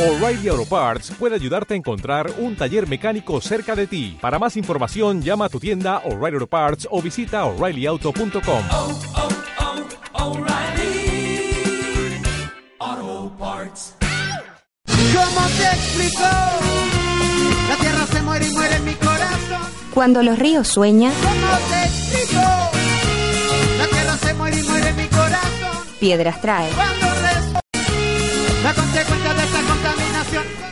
O'Reilly Auto Parts puede ayudarte a encontrar un taller mecánico cerca de ti. Para más información, llama a tu tienda O'Reilly Auto Parts o visita oreillyauto.com. oh, oh, O'Reilly Auto Parts. ¿Cómo te explico? La tierra se muere y muere en mi corazón. Cuando los ríos sueñan, ¿Cómo te explico? La tierra se muere y muere en mi corazón. piedras trae.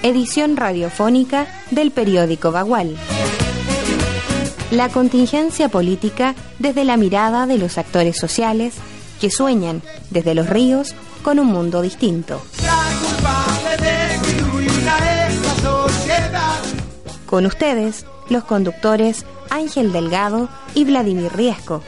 Edición radiofónica del periódico Bagual. La contingencia política desde la mirada de los actores sociales que sueñan desde los ríos con un mundo distinto. Con ustedes, los conductores Ángel Delgado y Vladimir Riesco.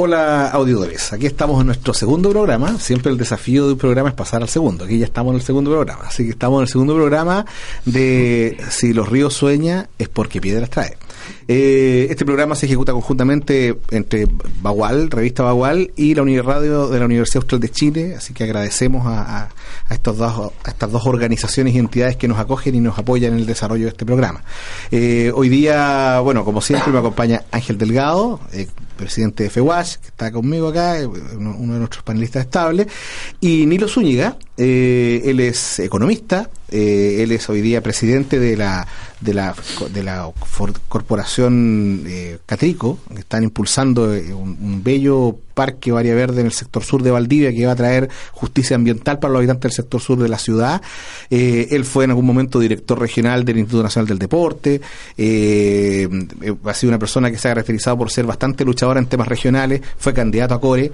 Hola auditores, aquí estamos en nuestro segundo programa. Siempre el desafío de un programa es pasar al segundo. Aquí ya estamos en el segundo programa. Así que estamos en el segundo programa de Si los ríos sueña es porque piedras trae. Eh, este programa se ejecuta conjuntamente entre Bagual, revista Bagual, y la Unirradio de la Universidad Austral de Chile. Así que agradecemos a, a- a estos dos, a estas dos organizaciones y entidades que nos acogen y nos apoyan en el desarrollo de este programa. Eh, hoy día, bueno, como siempre, me acompaña Ángel Delgado, eh, presidente de FEWASH, que está conmigo acá, uno, uno de nuestros panelistas estables, y Nilo Zúñiga, eh, él es economista, eh, él es hoy día presidente de la de la de la corporación eh, Catrico, que están impulsando eh, un, un bello parque área verde en el sector sur de Valdivia que va a traer justicia ambiental para los habitantes del sector sur de la ciudad. Eh, él fue en algún momento director regional del Instituto Nacional del Deporte. ha sido una persona que se ha caracterizado por ser bastante luchadora en temas regionales. Fue candidato a Core,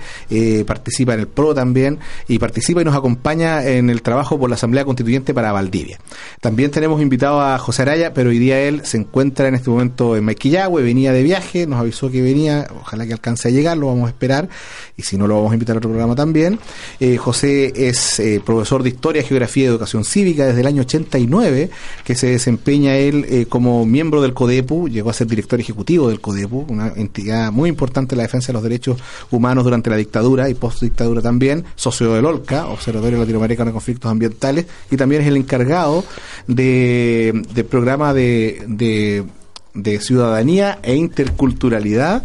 participa en el PRO también y participa y nos acompaña en el trabajo por la Asamblea Constituyente para Valdivia. También tenemos invitado a José Araya, pero hoy día él se encuentra en este momento en Maiquillagüe, venía de viaje, nos avisó que venía, ojalá que alcance a llegar, lo vamos a esperar y si no lo vamos a invitar a otro programa también. Eh, José es eh, profesor de Historia, Geografía y Educación Cívica desde el año 89, que se desempeña él eh, como miembro del CODEPU, llegó a ser director ejecutivo del CODEPU, una entidad muy importante en la defensa de los derechos humanos durante la dictadura y post-dictadura también, socio del OLCA, Observatorio Latinoamericano de Conflictos Ambientales, y también es el encargado de, del programa de, de de ciudadanía e interculturalidad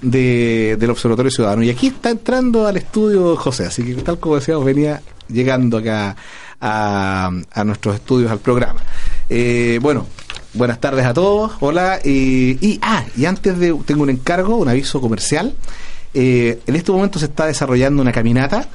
de, del Observatorio Ciudadano. Y aquí está entrando al estudio José, así que tal como decíamos, venía llegando acá a, a nuestros estudios, al programa. Eh, bueno, buenas tardes a todos, hola. Y, y, ah, y antes de, tengo un encargo, un aviso comercial. Eh, en este momento se está desarrollando una caminata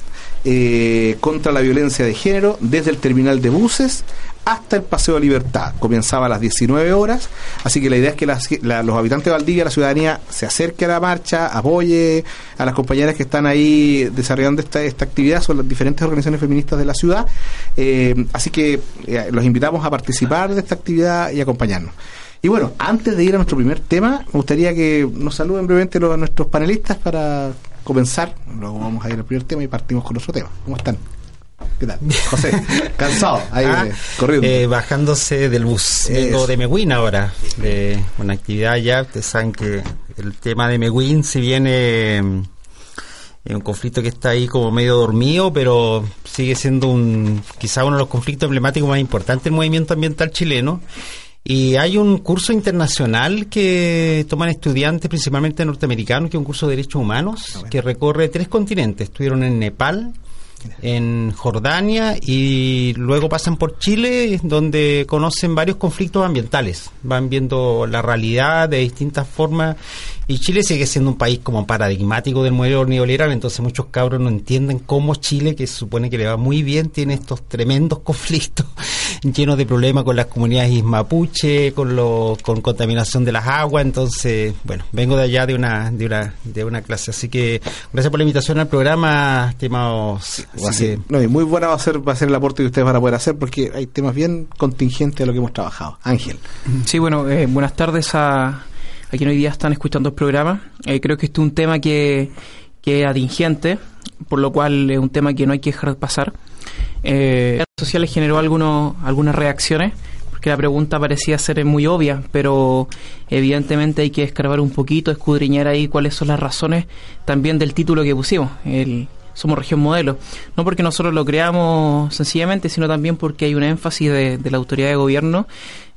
eh, contra la violencia de género desde el terminal de buses hasta el Paseo de Libertad. Comenzaba a las 19 horas, así que la idea es que la- los habitantes de Valdivia, la ciudadanía, se acerque a la marcha, apoye a las compañeras que están ahí desarrollando esta, esta actividad, son las diferentes organizaciones feministas de la ciudad. Eh, así que eh, los invitamos a participar de esta actividad y acompañarnos. Y bueno, antes de ir a nuestro primer tema, me gustaría que nos saluden brevemente los, nuestros panelistas para comenzar. Luego vamos a ir al primer tema y partimos con nuestro tema. ¿Cómo están? ¿Qué tal? José, cansado, ahí Ah, eh, corriendo. eh, bajándose del bus. Vengo de Meguín ahora, de una actividad ya. Ustedes saben que el tema de Meguín, si viene es un conflicto que está ahí como medio dormido, pero sigue siendo un quizá uno de los conflictos emblemáticos más importantes del movimiento ambiental chileno. Y hay un curso internacional que toman estudiantes, principalmente norteamericanos, que es un curso de derechos humanos, que recorre tres continentes. Estuvieron en Nepal, en Jordania y luego pasan por Chile, donde conocen varios conflictos ambientales. Van viendo la realidad de distintas formas. Y Chile sigue siendo un país como paradigmático del modelo neoliberal, entonces muchos cabros no entienden cómo Chile, que se supone que le va muy bien, tiene estos tremendos conflictos llenos de problemas con las comunidades mapuche, con lo, con contaminación de las aguas, entonces, bueno, vengo de allá de una, de una, de una clase, así que gracias por la invitación al programa, estimados. Así Así que, no, y muy buena va a ser va a ser el aporte que ustedes van a poder hacer porque hay temas bien contingentes a lo que hemos trabajado. Ángel. Sí, bueno, eh, buenas tardes a, a quienes hoy día están escuchando el programa. Eh, creo que este es un tema que, que es atingente, por lo cual es un tema que no hay que dejar pasar. Eh, en redes sociales generó algunos, algunas reacciones, porque la pregunta parecía ser muy obvia, pero evidentemente hay que escarbar un poquito, escudriñar ahí cuáles son las razones también del título que pusimos, el somos región modelo. No porque nosotros lo creamos sencillamente, sino también porque hay un énfasis de, de la autoridad de gobierno,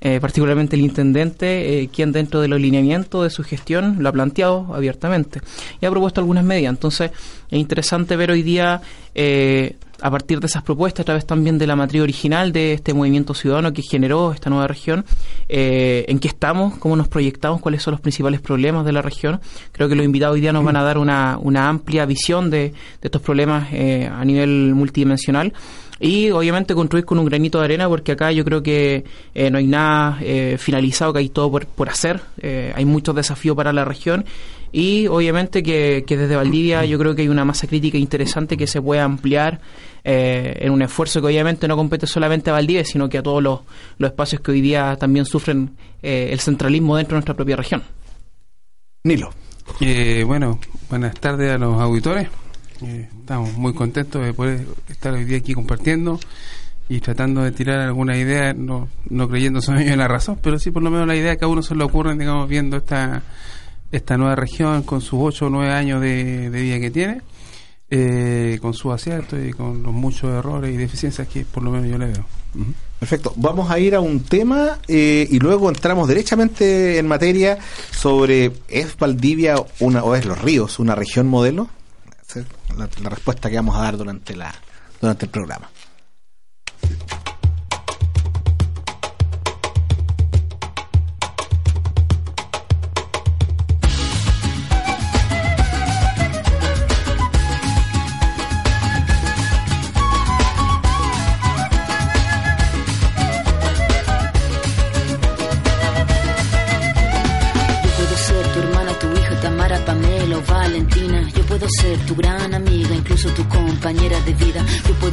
eh, particularmente el intendente, eh, quien dentro de los lineamientos de su gestión lo ha planteado abiertamente y ha propuesto algunas medidas. Entonces, es interesante ver hoy día eh, a partir de esas propuestas, a través también de la matriz original de este movimiento ciudadano que generó esta nueva región, eh, en qué estamos, cómo nos proyectamos, cuáles son los principales problemas de la región. Creo que los invitados hoy día nos van a dar una, una amplia visión de, de estos problemas eh, a nivel multidimensional. Y obviamente construir con un granito de arena porque acá yo creo que eh, no hay nada eh, finalizado, que hay todo por, por hacer, eh, hay muchos desafíos para la región. Y obviamente que, que desde Valdivia yo creo que hay una masa crítica interesante que se puede ampliar eh, en un esfuerzo que obviamente no compete solamente a Valdivia, sino que a todos los, los espacios que hoy día también sufren eh, el centralismo dentro de nuestra propia región. Nilo. Eh, bueno, buenas tardes a los auditores. Eh, estamos muy contentos de poder estar hoy día aquí compartiendo y tratando de tirar alguna idea, no, no creyendo en la razón, pero sí por lo menos la idea que a uno se le ocurre, digamos, viendo esta, esta nueva región con sus ocho o nueve años de, de vida que tiene, eh, con sus aciertos y con los muchos errores y deficiencias que por lo menos yo le veo. Perfecto. Vamos a ir a un tema eh, y luego entramos derechamente en materia sobre ¿es Valdivia una o es Los Ríos una región modelo? La, la respuesta que vamos a dar durante la durante el programa.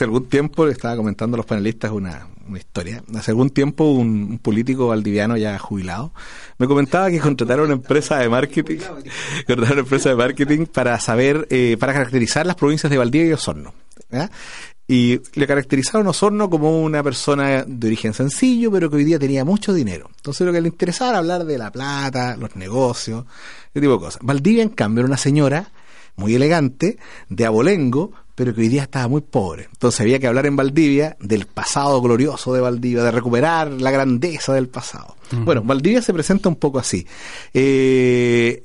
Hace algún tiempo, le estaba comentando a los panelistas una, historia, hace algún tiempo un, político valdiviano ya jubilado me comentaba que contrataron una empresa de marketing, contrataron una empresa de marketing para saber, eh, para caracterizar las provincias de Valdivia y Osorno. Y le caracterizaron a Osorno como una persona de origen sencillo, pero que hoy día tenía mucho dinero. Entonces lo que le interesaba era hablar de la plata, los negocios, ese tipo de cosas. Valdivia, en cambio, era una señora muy elegante, de abolengo, pero que hoy día estaba muy pobre. Entonces había que hablar en Valdivia del pasado glorioso de Valdivia, de recuperar la grandeza del pasado. Bueno, Valdivia se presenta un poco así. Eh,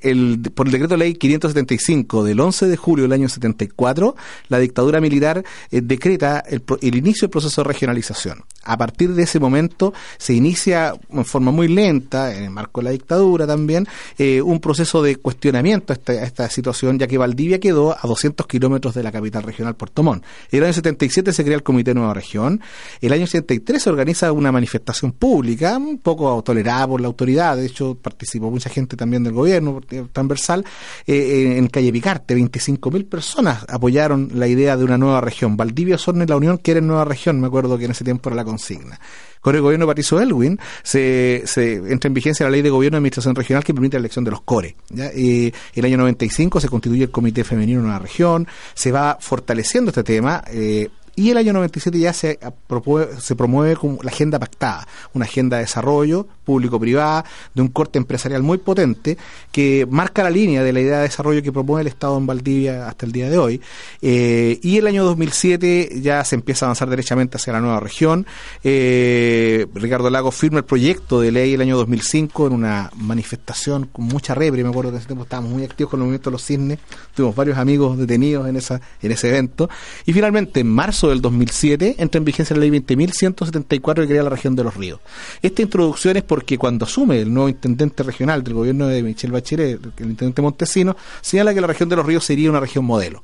por el decreto ley 575 del 11 de julio del año 74, la dictadura militar eh, decreta el, el inicio del proceso de regionalización. A partir de ese momento se inicia en forma muy lenta, en el marco de la dictadura también, eh, un proceso de cuestionamiento a esta, situación, ya que Valdivia quedó a 200 kilómetros de la capital regional, Puerto Montt. El año 77 se crea el Comité Nueva Región. El año 83 se organiza una manifestación pública, un poco tolerada por la autoridad. De hecho, participó mucha gente también del gobierno eh, transversal. eh, en Calle Picarte, 25.000 personas apoyaron la idea de una nueva región. Valdivia, Osorno y La Unión quieren nueva región. Me acuerdo que en ese tiempo era la consigna. Con el gobierno de Patricio Elwin se, se entra en vigencia la ley de gobierno de administración regional que permite la elección de los CORE. ¿ya? Eh, el año 95 se constituye el Comité Femenino en una región, se va fortaleciendo este tema. eh, y el año 97 ya se, promueve, se promueve como la agenda pactada, una agenda de desarrollo público-privada, de un corte empresarial muy potente, que marca la línea de la idea de desarrollo que promueve el Estado en Valdivia hasta el día de hoy. Eh, y el año 2007 ya se empieza a avanzar derechamente hacia la nueva región. Eh, Ricardo Lago firma el proyecto de ley el año 2005 en una manifestación con mucha repre. Me acuerdo que en ese tiempo estábamos muy activos con el movimiento de los cisnes. Tuvimos varios amigos detenidos en, esa, en ese evento. Y finalmente, en marzo del 2007, entra en vigencia la ley 20.174 que crea la región de los ríos. Esta introducción es porque cuando asume el nuevo intendente regional del gobierno de Michelle Bachelet, el intendente Montesino, señala que la región de los ríos sería una región modelo.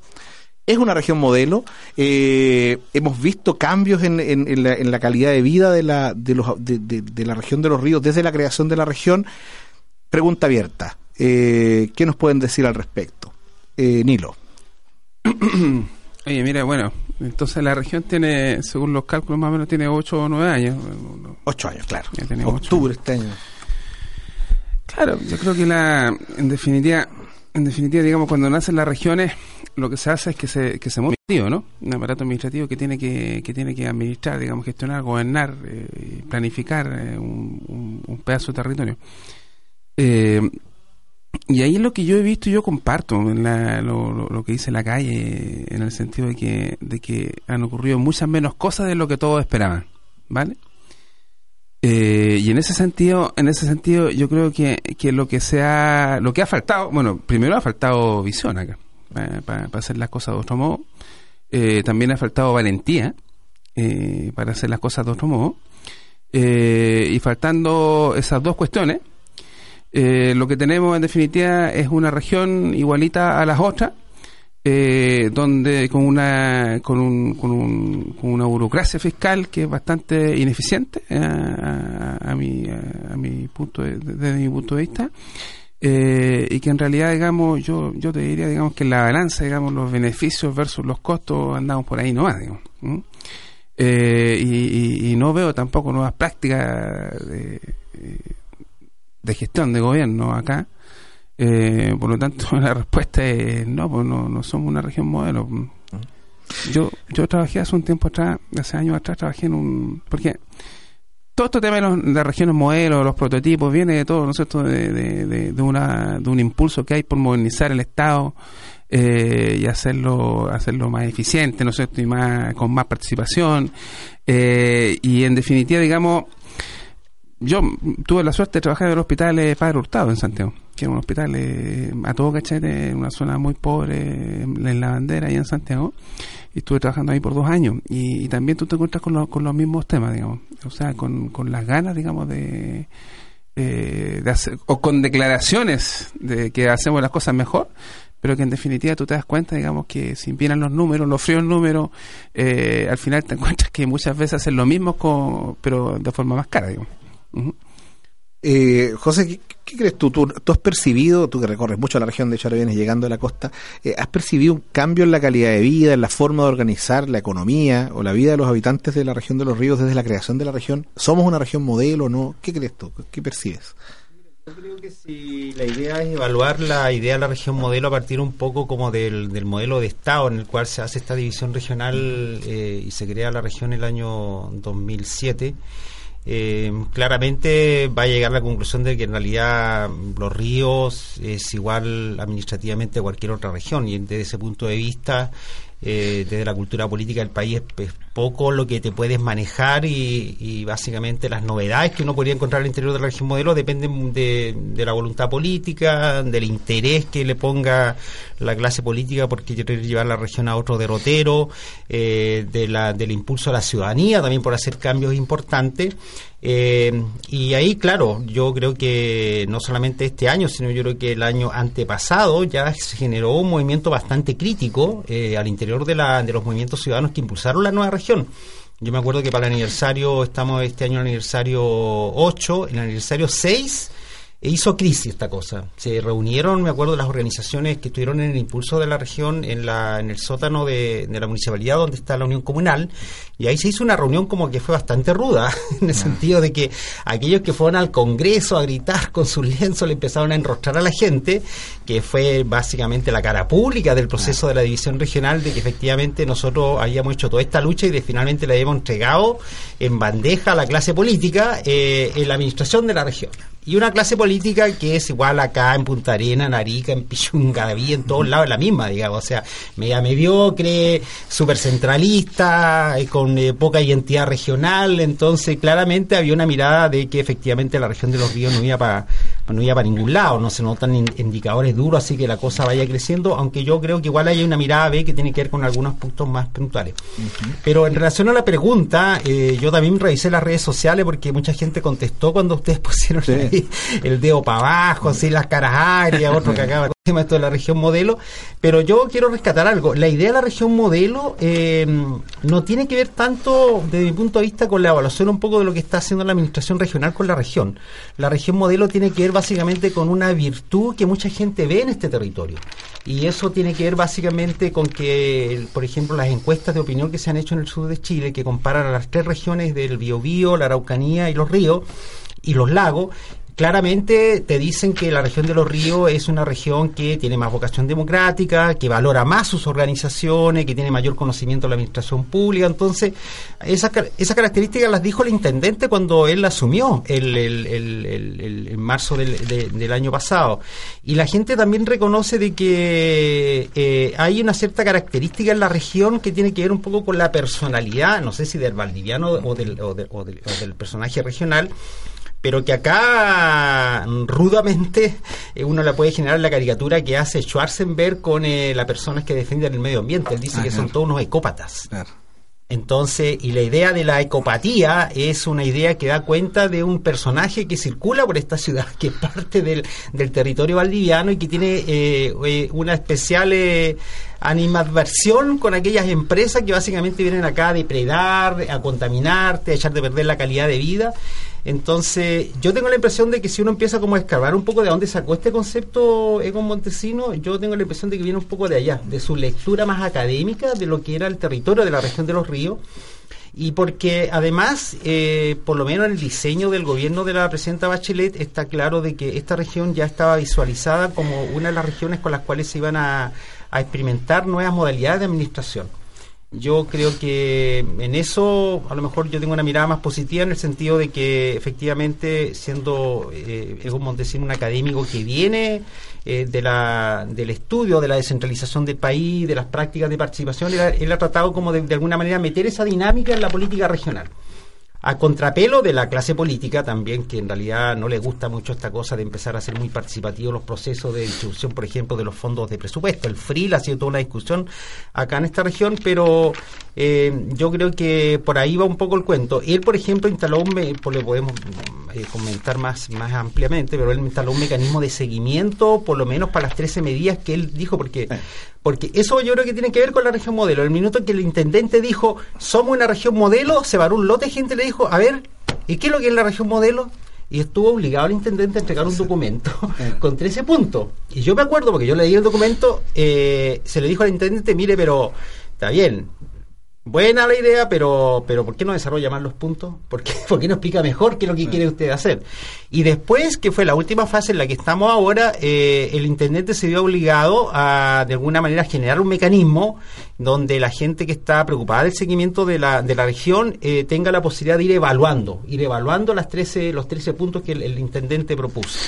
Es una región modelo. eh, hemos visto cambios en, la, en la calidad de vida de la, de, los, de la región de los ríos desde la creación de la región. Pregunta abierta. Eh, ¿Qué nos pueden decir al respecto? Eh, Nilo. Oye, mira, bueno, entonces la región tiene, según los cálculos más o menos, tiene 8 o 9 años. Ocho años, claro. Ya ocho Octubre este año. Claro, yo creo que la, en definitiva, en definitiva, digamos, cuando nacen las regiones, lo que se hace es que se, que se administrativo, ¿no? Un aparato administrativo que tiene que, que tiene que administrar, digamos, gestionar, gobernar, eh, planificar eh, un, un- un pedazo de territorio. Eh, y ahí es lo que yo he visto y yo comparto en la- lo, lo- lo que dice la calle, en el sentido de que, de que han ocurrido muchas menos cosas de lo que todos esperaban, ¿vale? Eh, y en ese sentido, en ese sentido, yo creo que, que lo que se ha, lo que ha faltado, bueno, primero ha faltado visión acá, para hacer las cosas de otro modo. Eh, también ha faltado valentía eh, para hacer las cosas de otro modo. Eh, y faltando esas dos cuestiones, eh, lo que tenemos en definitiva es una región igualita a las otras, eh, donde con una con, un, con, un- con una burocracia fiscal que es bastante ineficiente eh, a, a mi a, mi punto de- desde mi punto de vista eh, y que en realidad digamos yo yo te diría digamos que la balanza digamos los beneficios versus los costos andamos por ahí nomás digamos ¿m? Eh, y, y- no veo tampoco nuevas prácticas de, de gestión de gobierno acá eh, por lo tanto, la respuesta es no, pues no, no somos una región modelo. Yo yo trabajé hace un tiempo atrás, hace años atrás, trabajé en un... Porque todo este tema de los- las regiones modelo, los prototipos, viene de todo, ¿no es cierto?, de, de, de- de una, de un impulso que hay por modernizar el Estado eh, y hacerlo hacerlo más eficiente, ¿no es cierto?, y más con más participación. Eh, y en definitiva, digamos, yo tuve la suerte de trabajar en el hospital eh, Padre Hurtado en Santiago, que era un hospital eh, a todo cachete, en una zona muy pobre, en la bandera, ahí en Santiago. Y estuve trabajando ahí por dos años. Y, y también tú te encuentras con, lo- con los mismos temas, digamos. O sea, con, con las ganas, digamos, de, eh, de hacer, o con declaraciones de que hacemos las cosas mejor, pero que en definitiva tú te das cuenta, digamos, que si vienen los números, los fríos números, eh, al final te encuentras que muchas veces hacen lo mismo, con, pero de forma más cara, digamos. Ujú. Eh, José, ¿qué, crees tú? tú? has percibido, tú que recorres mucho la región, de ahora vienes llegando a la costa, eh, ¿has percibido un cambio en la calidad de vida, en la forma de organizar la economía o la vida de los habitantes de la región de los ríos desde la creación de la región? ¿Somos una región modelo o no? ¿Qué crees tú? ¿Qué percibes? Yo creo que si la idea es evaluar la idea de la región modelo a partir un poco como del, del modelo de Estado en el cual se hace esta división regional eh, y se crea la región el año 2007, eh, claramente va a llegar a la conclusión de que en realidad los ríos es igual administrativamente a cualquier otra región. Y desde ese punto de vista eh, desde la cultura política del país es, es poco lo que te puedes manejar y, básicamente las novedades que uno podría encontrar al interior de la región modelo dependen de, de la voluntad política, del interés que le ponga la clase política porque quiere llevar la región a otro derrotero, eh, de la, del impulso a la ciudadanía también por hacer cambios importantes. Eh, y ahí, claro, yo creo que no solamente este año, sino yo creo que el año antepasado ya se generó un movimiento bastante crítico eh, al interior de, la, de los movimientos ciudadanos que impulsaron la nueva región. Yo me acuerdo que para el aniversario, estamos este año en el aniversario 8, en el aniversario 6, e hizo crisis esta cosa. Se reunieron, me acuerdo, las organizaciones que estuvieron en el impulso de la región en, la, en el sótano de la municipalidad donde está la Unión Comunal, y ahí se hizo una reunión como que fue bastante ruda, en el sentido de que aquellos que fueron al Congreso a gritar con sus lienzos le empezaron a enrostrar a la gente, que fue básicamente la cara pública del proceso de la división regional, de que efectivamente nosotros habíamos hecho toda esta lucha y de finalmente le habíamos entregado en bandeja a la clase política eh, en la administración de la región. Y una clase política que es igual acá en Punta Arena, en Arica, en Pichungaví, en todos lados, la misma, digamos, o sea, media mediocre, súper centralista, eh, con eh, poca identidad regional, entonces claramente había una mirada de que efectivamente la región de los ríos no iba para no iba para ningún lado, no se notan in- indicadores duros, así que la cosa vaya creciendo, aunque yo creo que igual hay una mirada B que tiene que ver con algunos puntos más puntuales. Pero en relación a la pregunta, eh, yo también revisé las redes sociales porque mucha gente contestó cuando ustedes pusieron ahí el dedo para abajo, así las caras agrias, otro que acaba con esto de la región modelo. Pero yo quiero rescatar algo. La idea de la región modelo eh, no tiene que ver tanto, desde mi punto de vista, con la evaluación un poco de lo que está haciendo la administración regional con la región. La región modelo tiene que ver básicamente con una virtud que mucha gente ve en este territorio. Y eso tiene que ver básicamente con que, por ejemplo, las encuestas de opinión que se han hecho en el sur de Chile, que comparan a las tres regiones del Biobío, la Araucanía y los ríos, y los lagos, claramente te dicen que la región de los ríos es una región que tiene más vocación democrática, que valora más sus organizaciones, que tiene mayor conocimiento de la administración pública. Entonces, esas, esas características las dijo el intendente cuando él asumió el, el- el- marzo del, de- del año pasado. Y la gente también reconoce de que eh, hay una cierta característica en la región que tiene que ver un poco con la personalidad, no sé si del valdiviano o del, o o del- o del personaje regional, pero que acá rudamente eh, uno la puede generar la caricatura que hace Schwarzenberg con eh, las personas que defienden el medio ambiente. Él dice Ah, que son todos unos ecópatas. Claro. Entonces, y la idea de la ecopatía es una idea que da cuenta de un personaje que circula por esta ciudad, que es parte del, del territorio valdiviano y que tiene eh, eh, una especial eh, animadversión con aquellas empresas que básicamente vienen acá a depredar, a contaminarte, a echar de perder la calidad de vida. Entonces, yo tengo la impresión de que si uno empieza como a escarbar un poco de dónde sacó este concepto Egon Montesino, yo tengo la impresión de que viene un poco de allá, de su lectura más académica de lo que era el territorio de la región de los ríos. Y porque además, eh, por lo menos en el diseño del gobierno de la presidenta Bachelet, está claro de que esta región ya estaba visualizada como una de las regiones con las cuales se iban a, a experimentar nuevas modalidades de administración. Yo creo que en eso a lo mejor yo tengo una mirada más positiva en el sentido de que efectivamente siendo eh, Egon Montesino un académico que viene eh, de la, del estudio de la descentralización del país, de las prácticas de participación, él, ha- él ha tratado como de, de alguna manera meter esa dinámica en la política regional a contrapelo de la clase política también, que en realidad no le gusta mucho esta cosa de empezar a ser muy participativo los procesos de distribución, por ejemplo, de los fondos de presupuesto. El FRIL ha sido toda una discusión acá en esta región, pero eh, yo creo que por ahí va un poco el cuento. Él, por ejemplo, instaló un, pues le podemos eh, comentar más, más ampliamente, pero él instaló un mecanismo de seguimiento, por lo menos para las 13 medidas que él dijo, porque porque eso yo creo que tiene que ver con la región modelo. El minuto que el intendente dijo, somos una región modelo, se varó un lote de gente y le dijo, a ver, ¿y qué es lo que es la región modelo? Y estuvo obligado el intendente a entregar un documento con 13 puntos. Y yo me acuerdo, porque yo leí el documento, eh, se le dijo al intendente, mire, pero está bien, Buena la idea, pero, pero ¿por qué no desarrolla más los puntos? ¿Por qué, por qué no explica mejor qué es lo que quiere usted hacer? Y después, que fue la última fase en la que estamos ahora, eh, el intendente se vio obligado a, de alguna manera, generar un mecanismo donde la gente que está preocupada del seguimiento de la, de la región eh, tenga la posibilidad de ir evaluando, ir evaluando las 13, los 13 puntos que el, intendente propuso.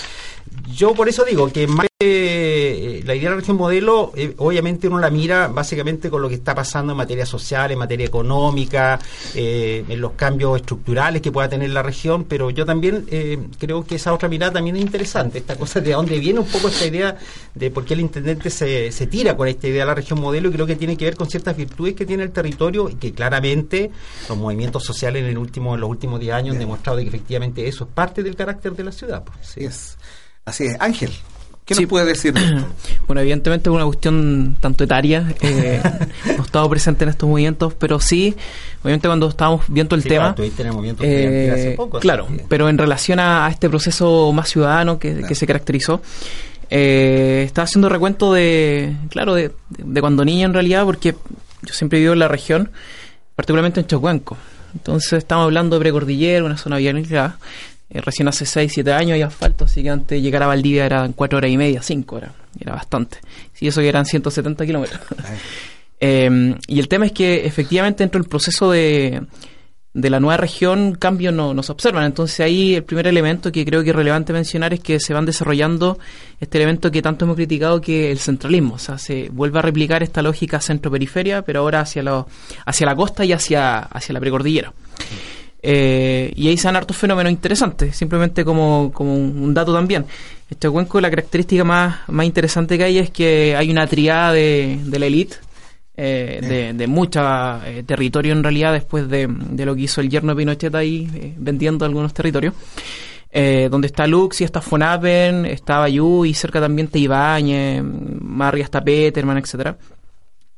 Yo por eso digo que más eh, la idea de la región modelo, eh, obviamente uno la mira básicamente con lo que está pasando en materia social, en materia económica, eh, en los cambios estructurales que pueda tener la región, pero yo también eh, creo que esa otra mirada también es interesante, esta cosa de dónde viene un poco esta idea de por qué el intendente se, se tira con esta idea de la región modelo y creo que tiene que ver con ciertas virtudes que tiene el territorio y que claramente los movimientos sociales en, el último, en los últimos 10 años han demostrado de que efectivamente eso es parte del carácter de la ciudad. pues. Así es. Así es. Ángel, ¿qué Sí. nos puede decir de esto? Bueno, evidentemente es una cuestión tanto etaria, eh, no he estado presente en estos movimientos, pero sí, obviamente cuando estábamos viendo el Sí, tema, claro, tuviste en el movimiento eh, hace poco, claro, pero en relación a, a este proceso más ciudadano que, que se caracterizó, eh, estaba haciendo recuento de, claro, de, de cuando niño en realidad, porque yo siempre vivo en la región, particularmente en Chocuanco. Entonces estamos hablando de precordillera, una zona bien aislada. Eh, recién hace 6, 7 años hay asfalto, así que antes de llegar a Valdivia eran 4 horas y media, 5 horas. Era bastante. Sí, eso que eran 170 kilómetros. Eh, y el tema es que efectivamente dentro del proceso de, de la nueva región cambios no, no se observan. Entonces ahí el primer elemento que creo que es relevante mencionar es que se van desarrollando este elemento que tanto hemos criticado que el centralismo. O sea, se vuelve a replicar esta lógica centro-periferia, pero ahora hacia, lo, hacia la costa y hacia, hacia la precordillera. Eh, y ahí se dan hartos fenómenos interesantes, simplemente como, como un, dato también. Este cuenco, la característica más, más interesante que hay es que hay una triada de, de la élite, eh, de, de mucha eh, territorio en realidad, después de, de lo que hizo el yerno de Pinochet ahí, eh, vendiendo algunos territorios. Eh, donde está Lux y está Fonapen, está Bayú y cerca también está Ibañez, más arriba está Peterman, etcétera.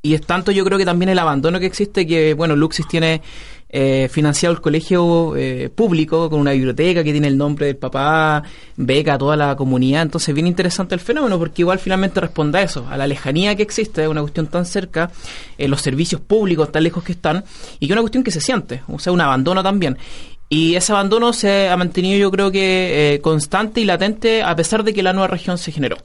Y es tanto yo creo que también el abandono que existe que, bueno, Luxis tiene eh, financiado el colegio eh, público con una biblioteca que tiene el nombre del papá, beca a toda la comunidad. Entonces, bien interesante el fenómeno porque igual finalmente responde a eso, a la lejanía que existe, es una cuestión tan cerca, eh, los servicios públicos tan lejos que están, y que es una cuestión que se siente, o sea, un abandono también. Y ese abandono se ha mantenido yo creo que eh, constante y latente a pesar de que la nueva región se generó.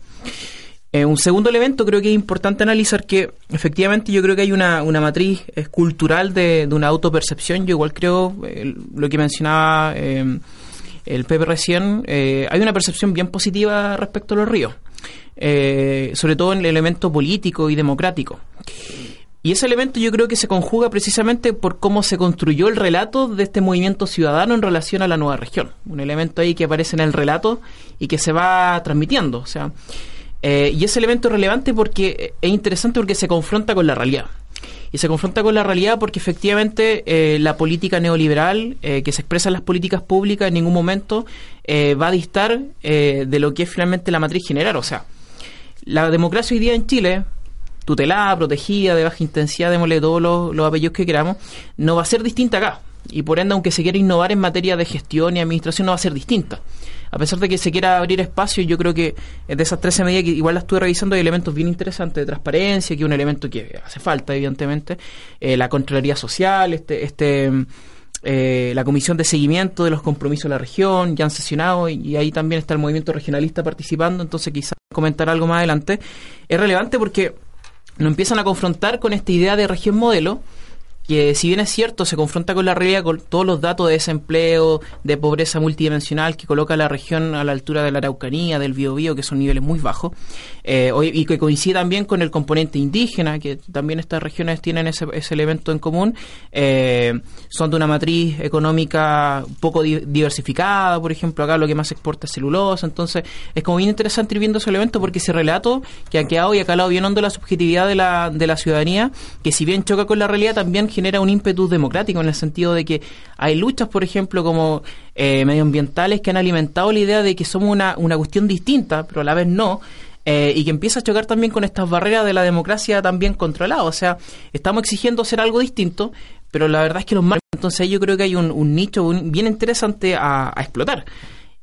Eh, un segundo elemento creo que es importante analizar que efectivamente yo creo que hay una, una matriz eh, cultural de, de una autopercepción. Yo igual creo, eh, lo que mencionaba el Pepe recién, hay una percepción bien positiva respecto a los ríos, sobre todo en el elemento político y democrático. Y ese elemento yo creo que se conjuga precisamente por cómo se construyó el relato de este movimiento ciudadano en relación a la nueva región. Un elemento ahí que aparece en el relato y que se va transmitiendo. O sea, eh, y ese elemento es relevante porque es interesante porque se confronta con la realidad. Y se confronta con la realidad porque efectivamente eh, la política neoliberal eh, que se expresa en las políticas públicas en ningún momento eh, va a distar de lo que es finalmente la matriz general. O sea, la democracia hoy día en Chile, tutelada, protegida, de baja intensidad, démosle todos los, los apellidos que queramos, no va a ser distinta acá. Y por ende, aunque se quiera innovar en materia de gestión y administración, no va a ser distinta. A pesar de que se quiera abrir espacio, yo creo que de esas 13 medidas que igual las estuve revisando, hay elementos bien interesantes de transparencia, que es un elemento que hace falta, evidentemente. Eh, la Contraloría Social, este, este eh, la Comisión de Seguimiento de los Compromisos de la Región, ya han sesionado y, ahí también está el movimiento regionalista participando, entonces quizás comentar algo más adelante. Es relevante porque nos empiezan a confrontar con esta idea de región modelo, que si bien es cierto, se confronta con la realidad, con todos los datos de desempleo, de pobreza multidimensional que coloca la región a la altura de la Araucanía, del Biobío, que son niveles muy bajos, eh, y que coincide también con el componente indígena, que también estas regiones tienen ese, ese elemento en común, eh, son de una matriz económica poco di- diversificada, por ejemplo, acá lo que más exporta es celulosa, entonces es como bien interesante ir viendo ese elemento porque ese relato que ha quedado y ha calado bien hondo la subjetividad de la, de la ciudadanía, que si bien choca con la realidad, también genera un ímpetu democrático en el sentido de que hay luchas, por ejemplo, como eh, medioambientales que han alimentado la idea de que somos una, una cuestión distinta, pero a la vez no, eh, y que empieza a chocar también con estas barreras de la democracia también controlada. O sea, estamos exigiendo ser algo distinto, pero la verdad es que los marcos. Entonces yo creo que hay un, nicho bien interesante a explotar.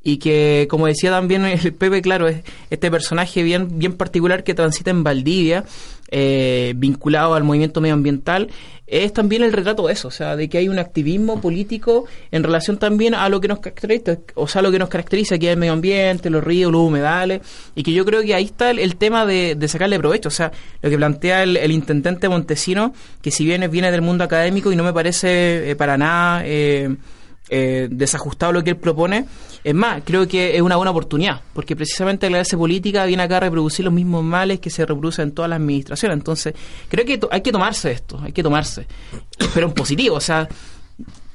Y que, como decía también el Pepe, claro, es este personaje bien, bien particular que transita en Valdivia, eh, vinculado al movimiento medioambiental, es también el retrato de eso, o sea, de que hay un activismo político en relación también a lo que nos caracteriza, o sea, lo que nos caracteriza, que es el medio ambiente, los ríos, los humedales, y que yo creo que ahí está el, el tema de, de, sacarle provecho, o sea, lo que plantea el, el, intendente Montesino, que si bien viene del mundo académico y no me parece eh, para nada... Eh, eh, desajustado lo que él propone. Es más, creo que es una buena oportunidad, porque precisamente la clase política viene acá a reproducir los mismos males que se reproducen en todas las administraciones. Entonces, creo que hay que tomarse esto, hay que tomarse. Pero en positivo, o sea,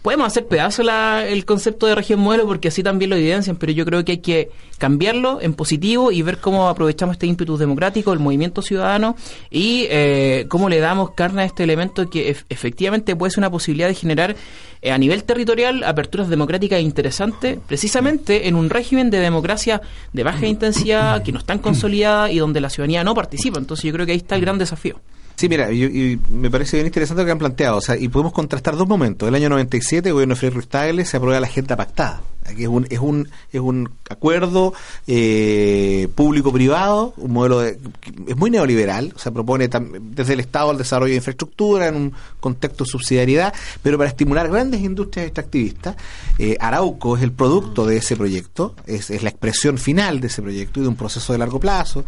podemos hacer pedazo la, el concepto de región modelo porque así también lo evidencian, pero yo creo que hay que cambiarlo en positivo y ver cómo aprovechamos este ímpetu democrático, el movimiento ciudadano y eh, cómo le damos carne a este elemento que ef efectivamente puede ser una posibilidad de generar eh, a nivel territorial aperturas democráticas interesantes, precisamente en un régimen de democracia de baja intensidad que no están consolidadas y donde la ciudadanía no participa. Entonces yo creo que ahí está el gran desafío. Sí, mira, y, me parece bien interesante lo que han planteado. O sea, y podemos contrastar dos momentos. El año 97, el gobierno de Freire Ruiz Tagle se aprueba la agenda pactada. Aquí es un, es un, es un acuerdo eh, público-privado, un modelo de, es muy neoliberal, o sea, propone desde el Estado al desarrollo de infraestructura en un contexto de subsidiariedad, pero para estimular grandes industrias extractivistas. Eh, Arauco es el producto de ese proyecto, es, es, la expresión final de ese proyecto y de un proceso de largo plazo.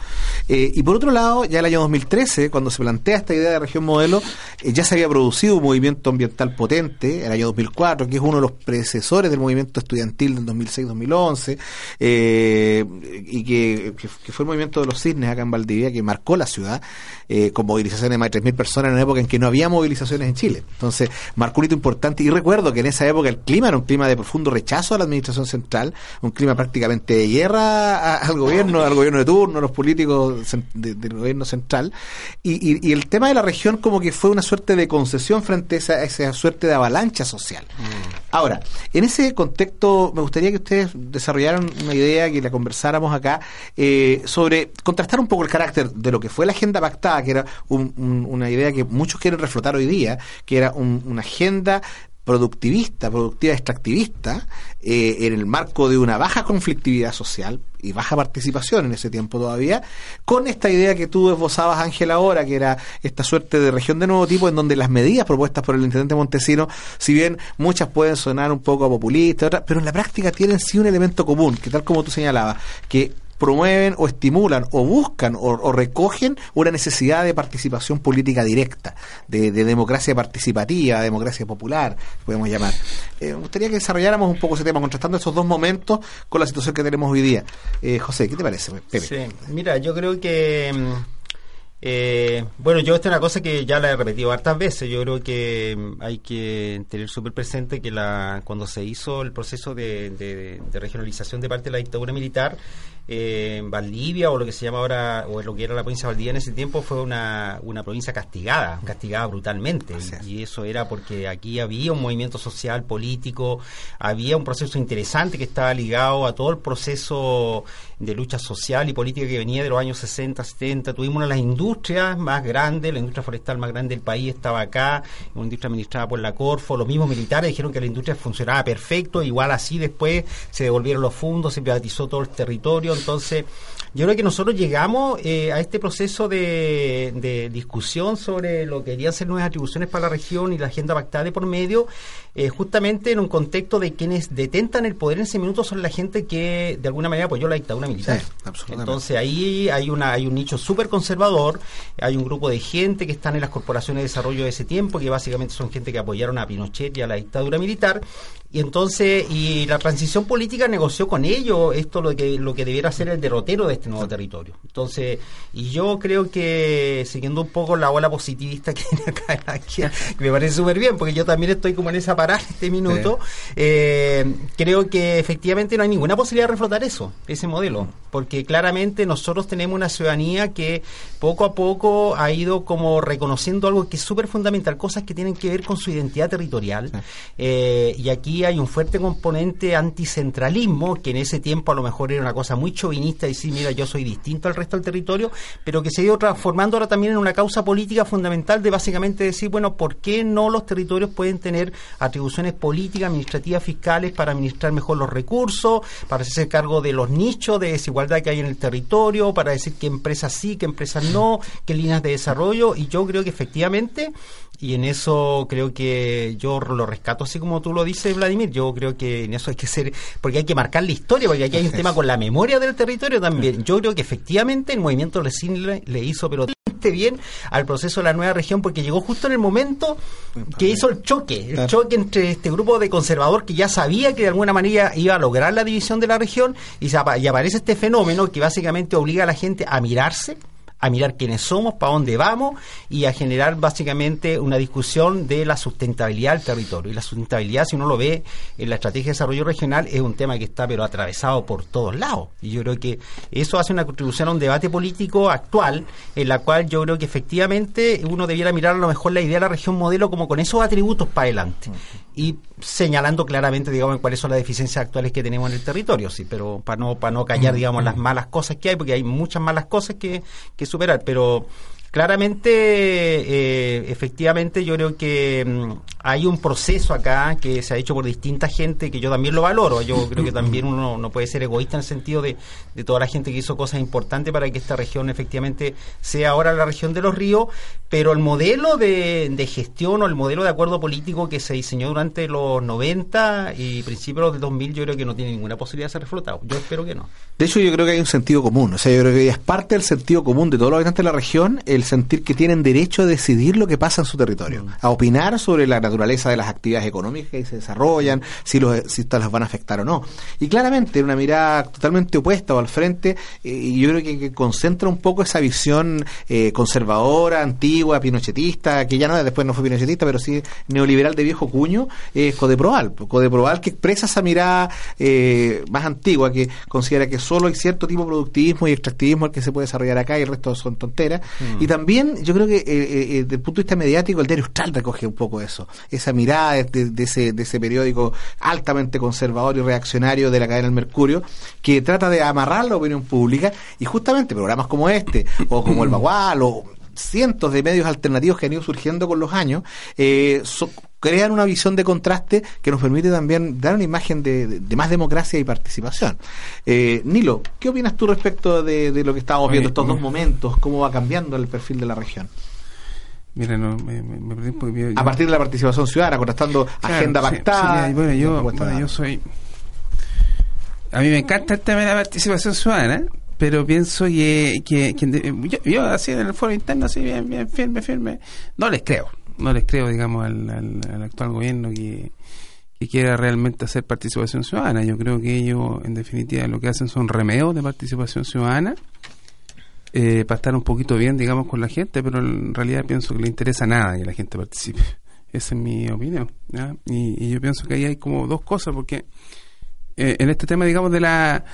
Eh, y por otro lado, ya el año 2013, cuando se plantea esta idea de región modelo, eh, ya se había producido un movimiento ambiental potente, el año 2004, que es uno de los predecesores del movimiento estudiantil del 2006-2011 eh, y que, fue el movimiento de los cisnes acá en Valdivia que marcó la ciudad eh, con movilizaciones de más de 3.000 personas en una época en que no había movilizaciones en Chile. Entonces, marcó un hito importante y recuerdo que en esa época el clima era un clima de profundo rechazo a la administración central, un clima prácticamente de guerra al gobierno, al gobierno de turno, a los políticos de, del gobierno central y, y, y, el tema de la región como que fue una suerte de concesión frente a esa, a esa suerte de avalancha social. Mm. Ahora, en ese contexto me gustaría que ustedes desarrollaran una idea, que la conversáramos acá, eh, sobre contrastar un poco el carácter de lo que fue la agenda pactada, que era un, un, una idea que muchos quieren reflotar hoy día, que era un, una agenda productivista, productiva extractivista, eh, en el marco de una baja conflictividad social y baja participación en ese tiempo todavía, con esta idea que tú esbozabas, Ángel, ahora, que era esta suerte de región de nuevo tipo, en donde las medidas propuestas por el intendente Montesino, si bien muchas pueden sonar un poco populistas, pero en la práctica tienen sí un elemento común, que tal como tú señalabas, que promueven o estimulan o buscan o, recogen una necesidad de participación política directa, de, de democracia participativa, democracia popular, podemos llamar. Eh, me gustaría que desarrolláramos un poco ese tema, contrastando esos dos momentos con la situación que tenemos hoy día. Eh, José, ¿qué te parece? Pepe? Mira, yo creo que... Eh, bueno, yo esta es una cosa que ya la he repetido hartas veces. Yo creo que hay que tener súper presente que la, cuando se hizo el proceso de, de, de regionalización de parte de la dictadura militar, eh, Valdivia o lo que se llama ahora, o lo que era la provincia de Valdivia en ese tiempo, fue una, una provincia castigada, castigada brutalmente. Y eso era porque aquí había un movimiento social, político, había un proceso interesante que estaba ligado a todo el proceso de lucha social y política que venía de los años 60, 70. Tuvimos una de las industrias más grandes, la industria forestal más grande del país estaba acá, una industria administrada por la Corfo. Los mismos militares dijeron que la industria funcionaba perfecto, igual así después se devolvieron los fondos, se privatizó todo el territorio. Entonces, yo creo que nosotros llegamos eh, a este proceso de, de, discusión sobre lo que querían ser nuevas atribuciones para la región y la agenda pactada de por medio, eh, justamente en un contexto de quienes detentan el poder en ese minuto son la gente que de alguna manera apoyó la dictadura militar. Sí, Entonces ahí hay una hay un nicho súper conservador, hay un grupo de gente que están en las corporaciones de desarrollo de ese tiempo, que básicamente son gente que apoyaron a Pinochet y a la dictadura militar, y entonces y la transición política negoció con ellos esto lo que lo que debiera ser el derrotero de este nuevo territorio. Entonces, y yo creo que siguiendo un poco la ola positivista que viene acá, aquí, me parece súper bien, porque yo también estoy como en esa parada este minuto, sí. eh, creo que efectivamente no hay ninguna posibilidad de reflotar eso, ese modelo, porque claramente nosotros tenemos una ciudadanía que poco a poco ha ido como reconociendo algo que es súper fundamental, cosas que tienen que ver con su identidad territorial. Eh, y aquí hay un fuerte componente anticentralismo, que en ese tiempo a lo mejor era una cosa muy chauvinista, y sí, mira, yo soy distinto al resto del territorio, pero que se ha ido transformando ahora también en una causa política fundamental de básicamente decir, bueno, ¿por qué no los territorios pueden tener atribuciones políticas, administrativas, fiscales para administrar mejor los recursos, para hacerse cargo de los nichos de desigualdad que hay en el territorio, para decir qué empresas sí, qué empresas no, qué líneas de desarrollo, y yo creo que efectivamente, y en eso creo que yo lo rescato así como tú lo dices, Vladimir, yo creo que en eso hay que ser, porque hay que marcar la historia, porque aquí hay un tema con la memoria del territorio también. Yo creo que efectivamente el movimiento Resine le hizo, pero bien al proceso de la nueva región porque llegó justo en el momento que hizo el choque, el choque entre este grupo de conservador que ya sabía que de alguna manera iba a lograr la división de la región y, se, y aparece este fenómeno que básicamente obliga a la gente a mirarse a mirar quiénes somos, para dónde vamos y a generar básicamente una discusión de la sustentabilidad del territorio. Y la sustentabilidad, si uno lo ve en la estrategia de desarrollo regional, es un tema que está pero atravesado por todos lados. Y yo creo que eso hace una contribución a un debate político actual en la cual yo creo que efectivamente uno debiera mirar a lo mejor la idea de la región modelo como con esos atributos para adelante. Y señalando claramente, digamos, cuáles son las deficiencias actuales que tenemos en el territorio, sí, pero para no, para no callar, digamos, las malas cosas que hay, porque hay muchas malas cosas que, que superar, pero claramente, eh, efectivamente, yo creo que mm, hay un proceso acá que se ha hecho por distinta gente que yo también lo valoro. Yo creo que también uno no puede ser egoísta en el sentido de, de toda la gente que hizo cosas importantes para que esta región efectivamente sea ahora la región de los ríos, pero el modelo de, de gestión o el modelo de acuerdo político que se diseñó durante los 90 y principios del 2000 yo creo que no tiene ninguna posibilidad de ser reflotado. Yo espero que no. De hecho, yo creo que hay un sentido común. O sea, yo creo que es parte del sentido común de todos los habitantes de la región el sentir que tienen derecho a decidir lo que pasa en su territorio, a opinar sobre la naturaleza de las actividades económicas que se desarrollan, si, los, si estas las van a afectar o no. Y claramente, una mirada totalmente opuesta o al frente, eh, y yo creo que, que, concentra un poco esa visión eh, conservadora, antigua, pinochetista, que ya no después no fue pinochetista, pero sí neoliberal de viejo cuño, es Codeproal. Codeproal que expresa esa mirada eh, más antigua, que considera que solo hay cierto tipo de productivismo y extractivismo el que se puede desarrollar acá y el resto son tonteras. Mm. Y también yo creo que eh, eh, desde el punto de vista mediático el diario Austral recoge un poco eso, esa mirada de, ese, de ese periódico altamente conservador y reaccionario de la cadena del Mercurio, que trata de amarrar la opinión pública y justamente programas como este, o como el Bagual, o cientos de medios alternativos que han ido surgiendo con los años, eh, crean una visión de contraste que nos permite también dar una imagen de, de, de más democracia y participación. Eh, Nilo, ¿qué opinas tú respecto de, de lo que estábamos viendo estos dos momentos? ¿Cómo va cambiando el perfil de la región? Mira, no, me, perdí un poco. A partir de la participación ciudadana, contrastando claro, agenda sí, pactada. Sí, bueno, yo, bueno, yo soy. A mí me encanta el tema de la participación ciudadana, pero pienso que, que, que yo, yo, así en el foro interno, así bien, bien firme, firme, no les creo, no les creo, digamos, al, al, al actual gobierno que, que quiera realmente hacer participación ciudadana. Yo creo que ellos, en definitiva, lo que hacen son remeos de participación ciudadana eh, para estar un poquito bien, digamos, con la gente, pero en realidad pienso que le interesa nada que la gente participe. Esa es mi opinión. Y, yo pienso que ahí hay como dos cosas, porque eh, en este tema, digamos, de la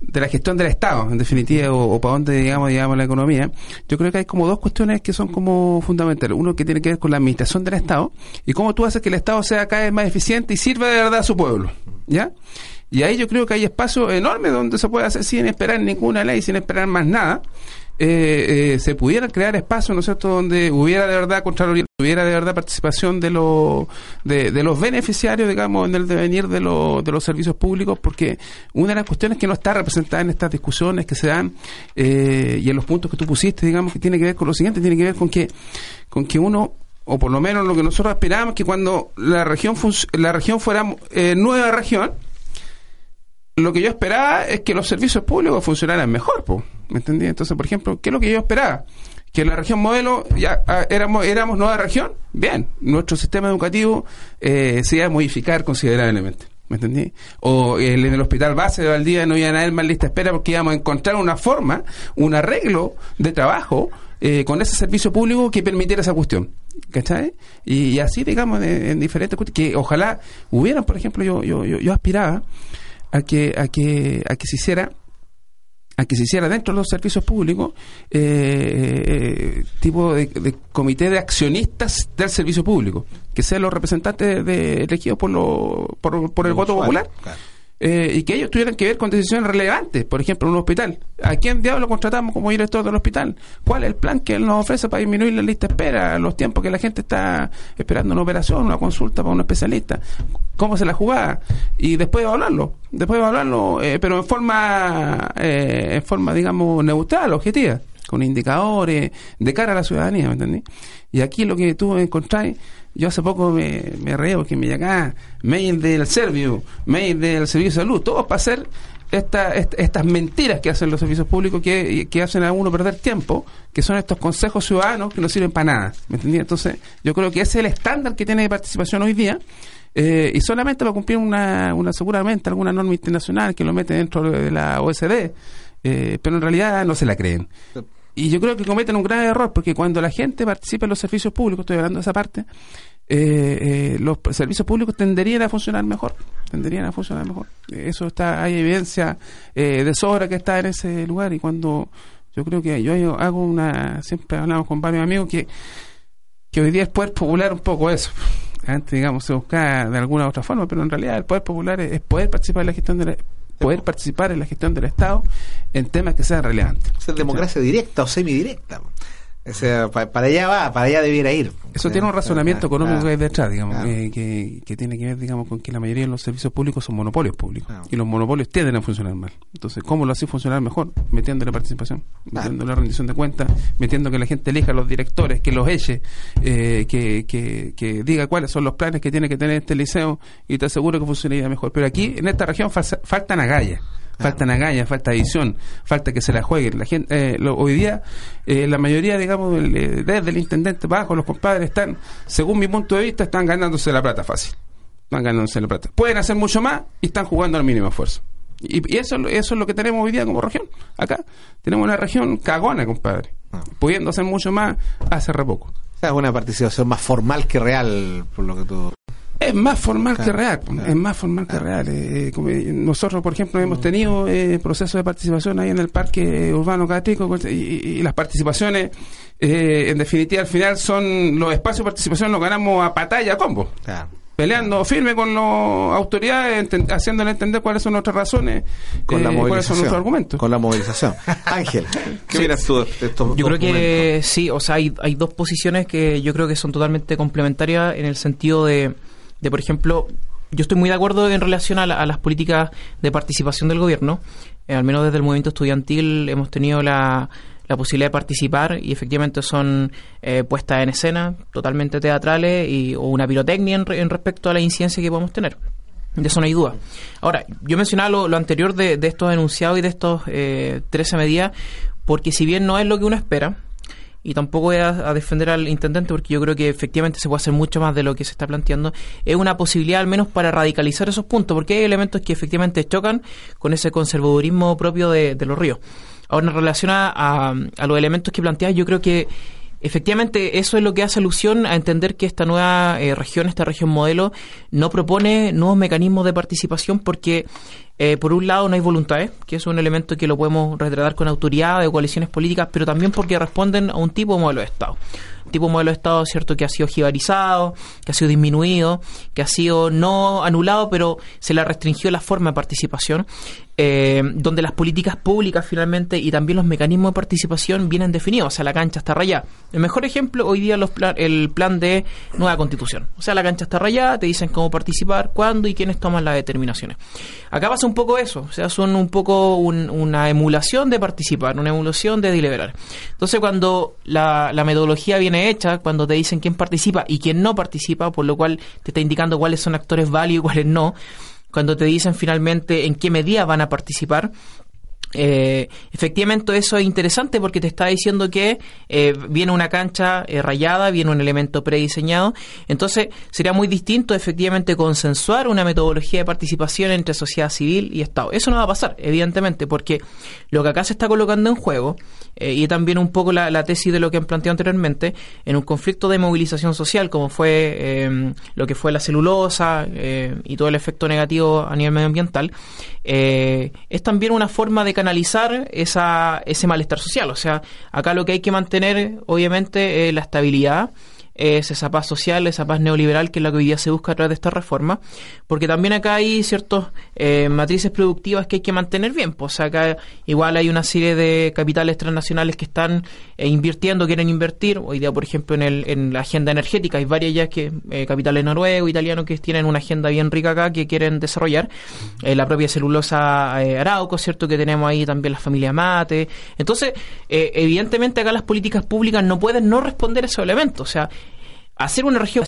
de la gestión del Estado, en definitiva, o, para dónde digamos, digamos la economía, yo creo que hay como dos cuestiones que son como fundamentales. Uno que tiene que ver con la administración del Estado y cómo tú haces que el Estado sea cada vez más eficiente y sirva de verdad a su pueblo. ¿Ya? Y ahí yo creo que hay espacio enorme donde se puede hacer sin esperar ninguna ley, sin esperar más nada. Eh, eh, se pudieran crear espacios, ¿no es cierto?, donde hubiera de verdad Contraloría, hubiera de verdad participación de, lo, de, los beneficiarios, digamos, en el devenir de, lo, de los servicios públicos, porque una de las cuestiones que no está representada en estas discusiones que se dan eh, y en los puntos que tú pusiste, digamos, que tiene que ver con lo siguiente, tiene que ver con que, con que uno o por lo menos lo que nosotros esperábamos que cuando la región la región fuera eh, nueva región lo que yo esperaba es que los servicios públicos funcionaran mejor, po, ¿me entendí? Entonces, por ejemplo, ¿qué es lo que yo esperaba? Que en la región modelo ya ah, éramos, éramos nueva región, bien, nuestro sistema educativo eh, se iba a modificar considerablemente. ¿Me entendí? O el, en el hospital base de Valdivia no iban a haber más lista espera porque íbamos a encontrar una forma, un arreglo de trabajo eh, con ese servicio público que permitiera esa cuestión. ¿Cachai? Y, así, digamos, en, en diferentes que ojalá hubieran, por ejemplo, yo, yo, yo, yo aspiraba a que, a que, a que se hiciera a que se hiciera dentro de los servicios públicos eh, eh, tipo de, de comité de accionistas del servicio público, que sean los representantes de, elegidos por, lo, por, por el Los voto usuarios, popular. claro. Eh, y que ellos tuvieran que ver con decisiones relevantes, por ejemplo, un hospital. ¿A quién diablo contratamos como director del hospital? ¿Cuál es el plan que él nos ofrece para disminuir la lista de espera, los tiempos que la gente está esperando una operación, una consulta para un especialista? ¿Cómo se la jugaba? Y después evaluarlo, después evaluarlo, eh, pero en forma, eh, en forma, digamos, neutral, objetiva, con indicadores de cara a la ciudadanía, ¿me entendí? Y aquí lo que tú encontrás, yo hace poco me, me reí porque me acá, mail del Servio, mail del Servicio de Salud, todos para hacer esta, est- estas mentiras que hacen los servicios públicos que, que hacen a uno perder tiempo, que son estos consejos ciudadanos que no sirven para nada. ¿Me entendí? Entonces, yo creo que ese es el estándar que tiene de participación hoy día. eh, y solamente para cumplir una, una seguramente alguna norma internacional que lo mete dentro de la OSD, eh, pero en realidad no se la creen. Y yo creo que cometen un grave error, porque cuando la gente participa en los servicios públicos, estoy hablando de esa parte, eh, eh, los servicios públicos tenderían a funcionar mejor, tenderían a funcionar mejor. Eso está, hay evidencia eh, de sobra que está en ese lugar y cuando yo creo que yo hago una, siempre hablamos con varios amigos que, que hoy día es poder popular un poco eso. Antes, digamos, se buscaba de alguna u otra forma, pero en realidad el poder popular es, es poder participar en la gestión de la- poder participar en la gestión del Estado en temas que sean relevantes. Es democracia directa o semidirecta. O sea, pa- para allá va, para allá debiera ir. Eso tiene un razonamiento económico que hay de detrás, digamos, eh, que, que tiene que ver, digamos, con que la mayoría de los servicios públicos son monopolios públicos. Y los monopolios tienden a funcionar mal. Entonces, ¿cómo lo hace funcionar mejor? Metiendo la participación, metiendo la rendición de cuentas, metiendo que la gente elija a los directores, que los eche, eh, que, que, que diga cuáles son los planes que tiene que tener este liceo y te aseguro que funcionaría mejor. Pero aquí, en esta región, falsa- faltan agallas. Faltan agallas, falta visión, falta que se la jueguen. La gente, eh, lo- hoy día, eh, la mayoría, digamos, el, eh, desde el intendente bajo, los compadres están, según mi punto de vista, están ganándose la plata fácil. Están ganándose la plata. Pueden hacer mucho más y están jugando al mínimo esfuerzo. Y, y eso, eso es lo que tenemos hoy día como región. Acá tenemos una región cagona, compadre. Ah. Pudiendo hacer mucho más hace re poco. O sea, es una participación más formal que real, por lo que tú... Es más formal Claro, que real, claro. es más formal que real. eh, eh, como, eh, nosotros, por ejemplo, hemos tenido eh, procesos de participación ahí en el Parque Urbano Catrico y, y- y las participaciones, eh, en definitiva, al final son los espacios de participación los ganamos a patalla, a combo. Claro. Peleando firme con las autoridades, enten- haciéndole entender cuáles son nuestras razones, Con la eh, movilización. cuáles son nuestros argumentos. Con la movilización. Ángel, ¿qué miras tú de estos Yo dos creo que momentos? sí, o sea, hay, hay dos posiciones que yo creo que son totalmente complementarias en el sentido de, de, por ejemplo, yo estoy muy de acuerdo en relación a, la- a las políticas de participación del gobierno. Eh, al menos desde el movimiento estudiantil hemos tenido la, la posibilidad de participar y efectivamente son eh, puestas en escena totalmente teatrales y, o una pirotecnia en, en respecto a la incidencia que podemos tener. De eso no hay duda. Ahora, yo mencionaba lo, lo anterior de, de estos enunciados y de estos eh, 13 medidas, porque si bien no es lo que uno espera, y tampoco voy a, defender al intendente porque yo creo que efectivamente se puede hacer mucho más de lo que se está planteando, es una posibilidad al menos para radicalizar esos puntos, porque hay elementos que efectivamente chocan con ese conservadurismo propio de, de los ríos. Ahora, en relación a, a- a los elementos que planteas, yo creo que efectivamente eso es lo que hace alusión a entender que esta nueva eh, región, esta región modelo, no propone nuevos mecanismos de participación porque, eh, por un lado, no hay voluntades, que es un elemento que lo podemos retratar con autoridades o coaliciones políticas, pero también porque responden a un tipo de modelo de Estado. Un tipo de modelo de Estado, cierto, que ha sido jibarizado, que ha sido disminuido, que ha sido no anulado, pero se le restringió la forma de participación, eh, donde las políticas públicas finalmente y también los mecanismos de participación vienen definidos, o sea, la cancha está rayada. El mejor ejemplo hoy día los pla- el plan de nueva constitución. O sea, la cancha está rayada, te dicen cómo participar, cuándo y quiénes toman las determinaciones. Acá pasa un poco eso, o sea, son un poco un- una emulación de participar, una emulación de deliberar. Entonces, cuando la, la metodología viene hecha, cuando te dicen quién participa y quién no participa, por lo cual te está indicando cuáles son actores válidos y cuáles no, cuando te dicen finalmente en qué medida van a participar, eh, efectivamente eso es interesante porque te está diciendo que eh, viene una cancha eh, rayada, viene un elemento prediseñado, entonces sería muy distinto efectivamente consensuar una metodología de participación entre sociedad civil y Estado. Eso no va a pasar, evidentemente, porque lo que acá se está colocando en juego, y también un poco la, la tesis de lo que han planteado anteriormente, en un conflicto de movilización social como fue lo que fue la celulosa y todo el efecto negativo a nivel medioambiental, es también una forma de canalizar canalizar esa, ese malestar social. O sea, acá lo que hay que mantener, obviamente, es la estabilidad es esa paz social, esa paz neoliberal que es la que hoy día se busca a través de esta reforma, porque también acá hay ciertas eh, matrices productivas que hay que mantener bien, pues acá igual hay una serie de capitales transnacionales que están eh, invirtiendo, quieren invertir, hoy día por ejemplo en, el, en la agenda energética hay varias ya que eh, capitales noruegos, italianos que tienen una agenda bien rica acá que quieren desarrollar, la propia celulosa Arauco, ¿cierto? Que tenemos ahí también la familia Mate, entonces evidentemente acá las políticas públicas no pueden no responder a esos elementos, o sea, hacer una región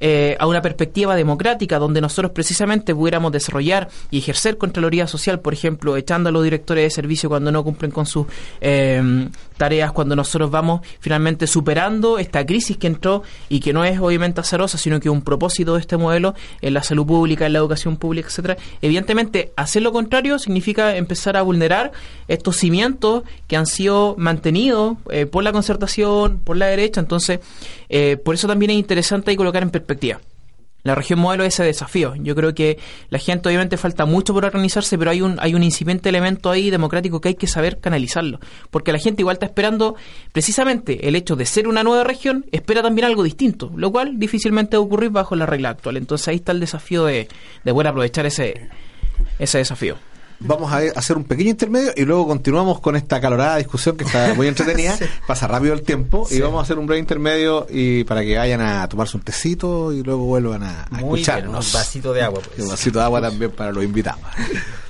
eh, a una perspectiva democrática donde nosotros precisamente pudiéramos desarrollar y ejercer Contraloría Social, por ejemplo, echando a los directores de servicio cuando no cumplen con sus eh, tareas, cuando nosotros vamos finalmente superando esta crisis que entró y que no es obviamente azarosa, sino que un propósito de este modelo en la salud pública, en la educación pública, etcétera. Evidentemente, hacer lo contrario significa empezar a vulnerar estos cimientos que han sido mantenidos eh, por la concertación, por la derecha. Entonces, por eso también es interesante ahí colocar en perspectiva perspectiva. La región modelo es ese desafío. Yo creo que la gente obviamente falta mucho por organizarse, pero hay un, hay un incipiente elemento ahí democrático que hay que saber canalizarlo. Porque la gente igual está esperando precisamente el hecho de ser una nueva región, espera también algo distinto, lo cual difícilmente va a ocurrir bajo la regla actual. Entonces ahí está el desafío de, de poder aprovechar ese, ese desafío. Vamos a hacer un pequeño intermedio y luego continuamos con esta calorada discusión que está muy entretenida. Pasa rápido el tiempo y vamos a hacer un breve intermedio y para que vayan a tomarse un tecito y luego vuelvan a, escucharnos. un vasito de agua. Pues. Un vasito de agua también para los invitados.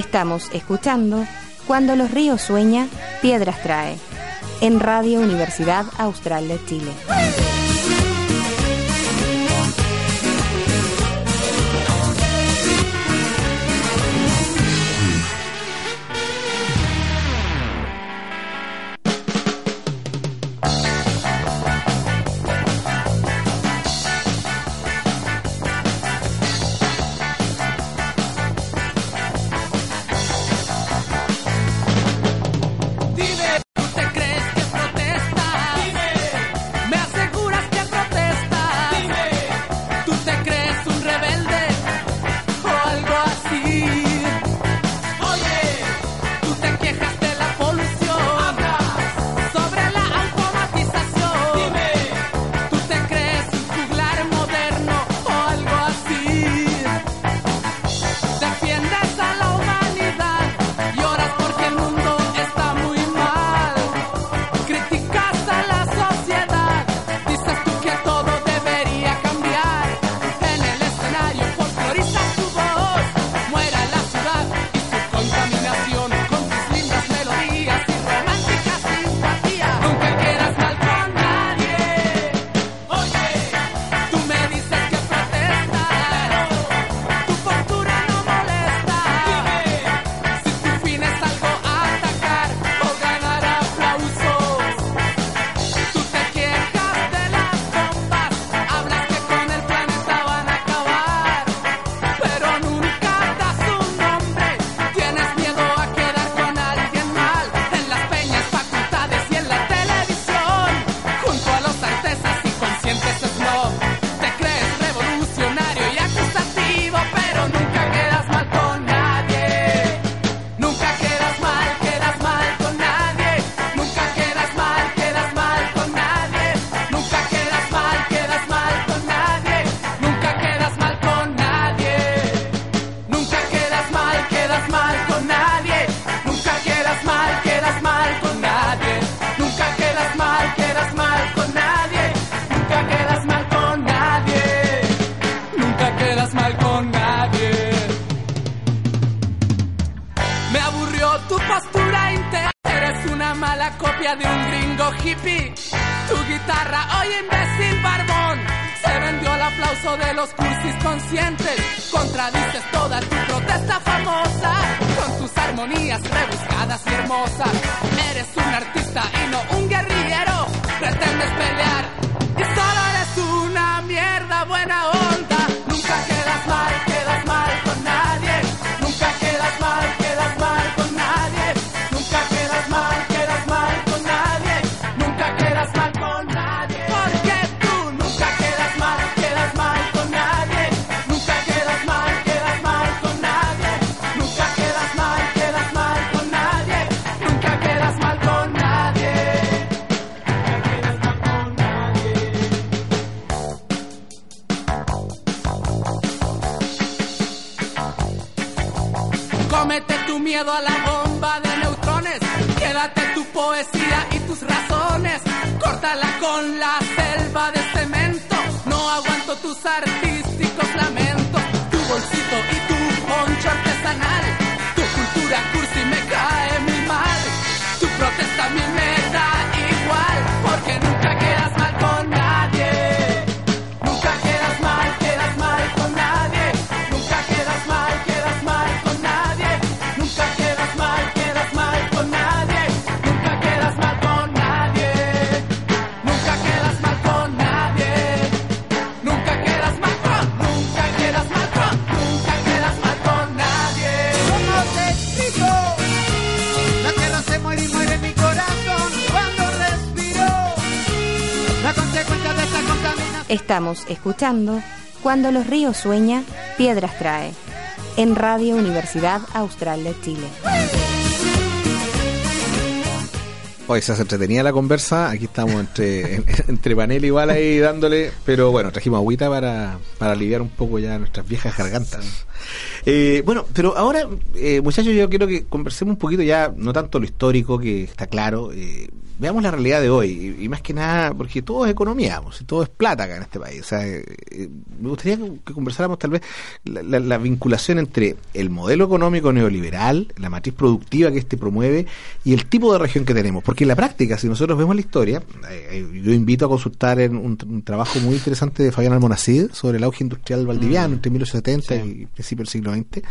Estamos escuchando Cuando los ríos sueña, piedras trae, en Radio Universidad Austral de Chile. Mí me da igual. Porque nunca quedas Estamos escuchando Cuando los ríos sueña, piedras trae, en Radio Universidad Austral de Chile. Hoy se hace entretenida la conversa, aquí estamos entre, en- entre panel igual ahí dándole, pero bueno, trajimos agüita para, para aliviar un poco ya nuestras viejas gargantas. Eh, bueno, pero ahora, eh, muchachos, yo quiero que conversemos un poquito ya, no tanto lo histórico, que está claro, eh, veamos la realidad de hoy, y, y más que nada, porque todo es economía, pues, todo es plata acá en este país. O sea, eh, eh, me gustaría que, conversáramos tal vez la, la- la vinculación entre el modelo económico neoliberal, la matriz productiva que este promueve, y el tipo de región que tenemos. Porque en la práctica, si nosotros vemos la historia, eh, yo invito a consultar en un, un trabajo muy interesante de Fabián Almonacid sobre el auge industrial valdiviano entre 1870 y principios del siglo XX,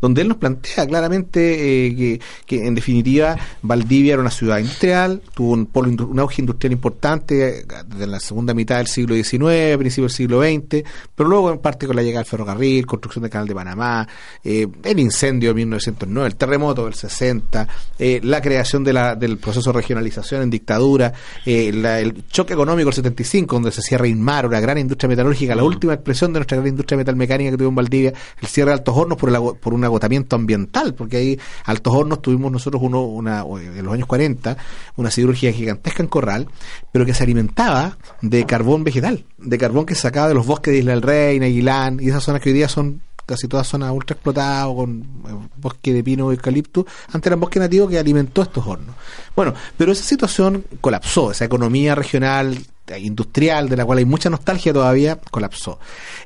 donde él nos plantea claramente eh, que, que, en definitiva Valdivia era una ciudad industrial, tuvo un, polo un auge industrial importante eh, desde la segunda mitad del siglo XIX, principios del siglo XX, pero luego en parte con la llegada del ferrocarril, construcción del canal de Panamá, eh, el incendio de 1909, el terremoto del 60, eh, la creación de la, del proceso de regionalización en dictadura, eh, la- el choque económico del 75, donde se cierra Inmar, una gran industria metalúrgica, la última expresión de nuestra gran industria metalmecánica que tuvo en Valdivia, el cierre de Altos Hornos por, el por un agotamiento ambiental, porque ahí Altos Hornos tuvimos nosotros uno, una, en los años 40 una siderurgia gigantesca en Corral, pero que se alimentaba de carbón vegetal, de carbón que sacaba de los bosques de Isla del Rey, Aguilán, y esas zonas que hoy día son casi todas zonas ultra explotadas o con eh, bosque de pino y eucalipto, antes eran bosque nativo que alimentó estos hornos. Bueno, pero esa situación colapsó, esa economía regional industrial de la cual hay mucha nostalgia todavía colapsó.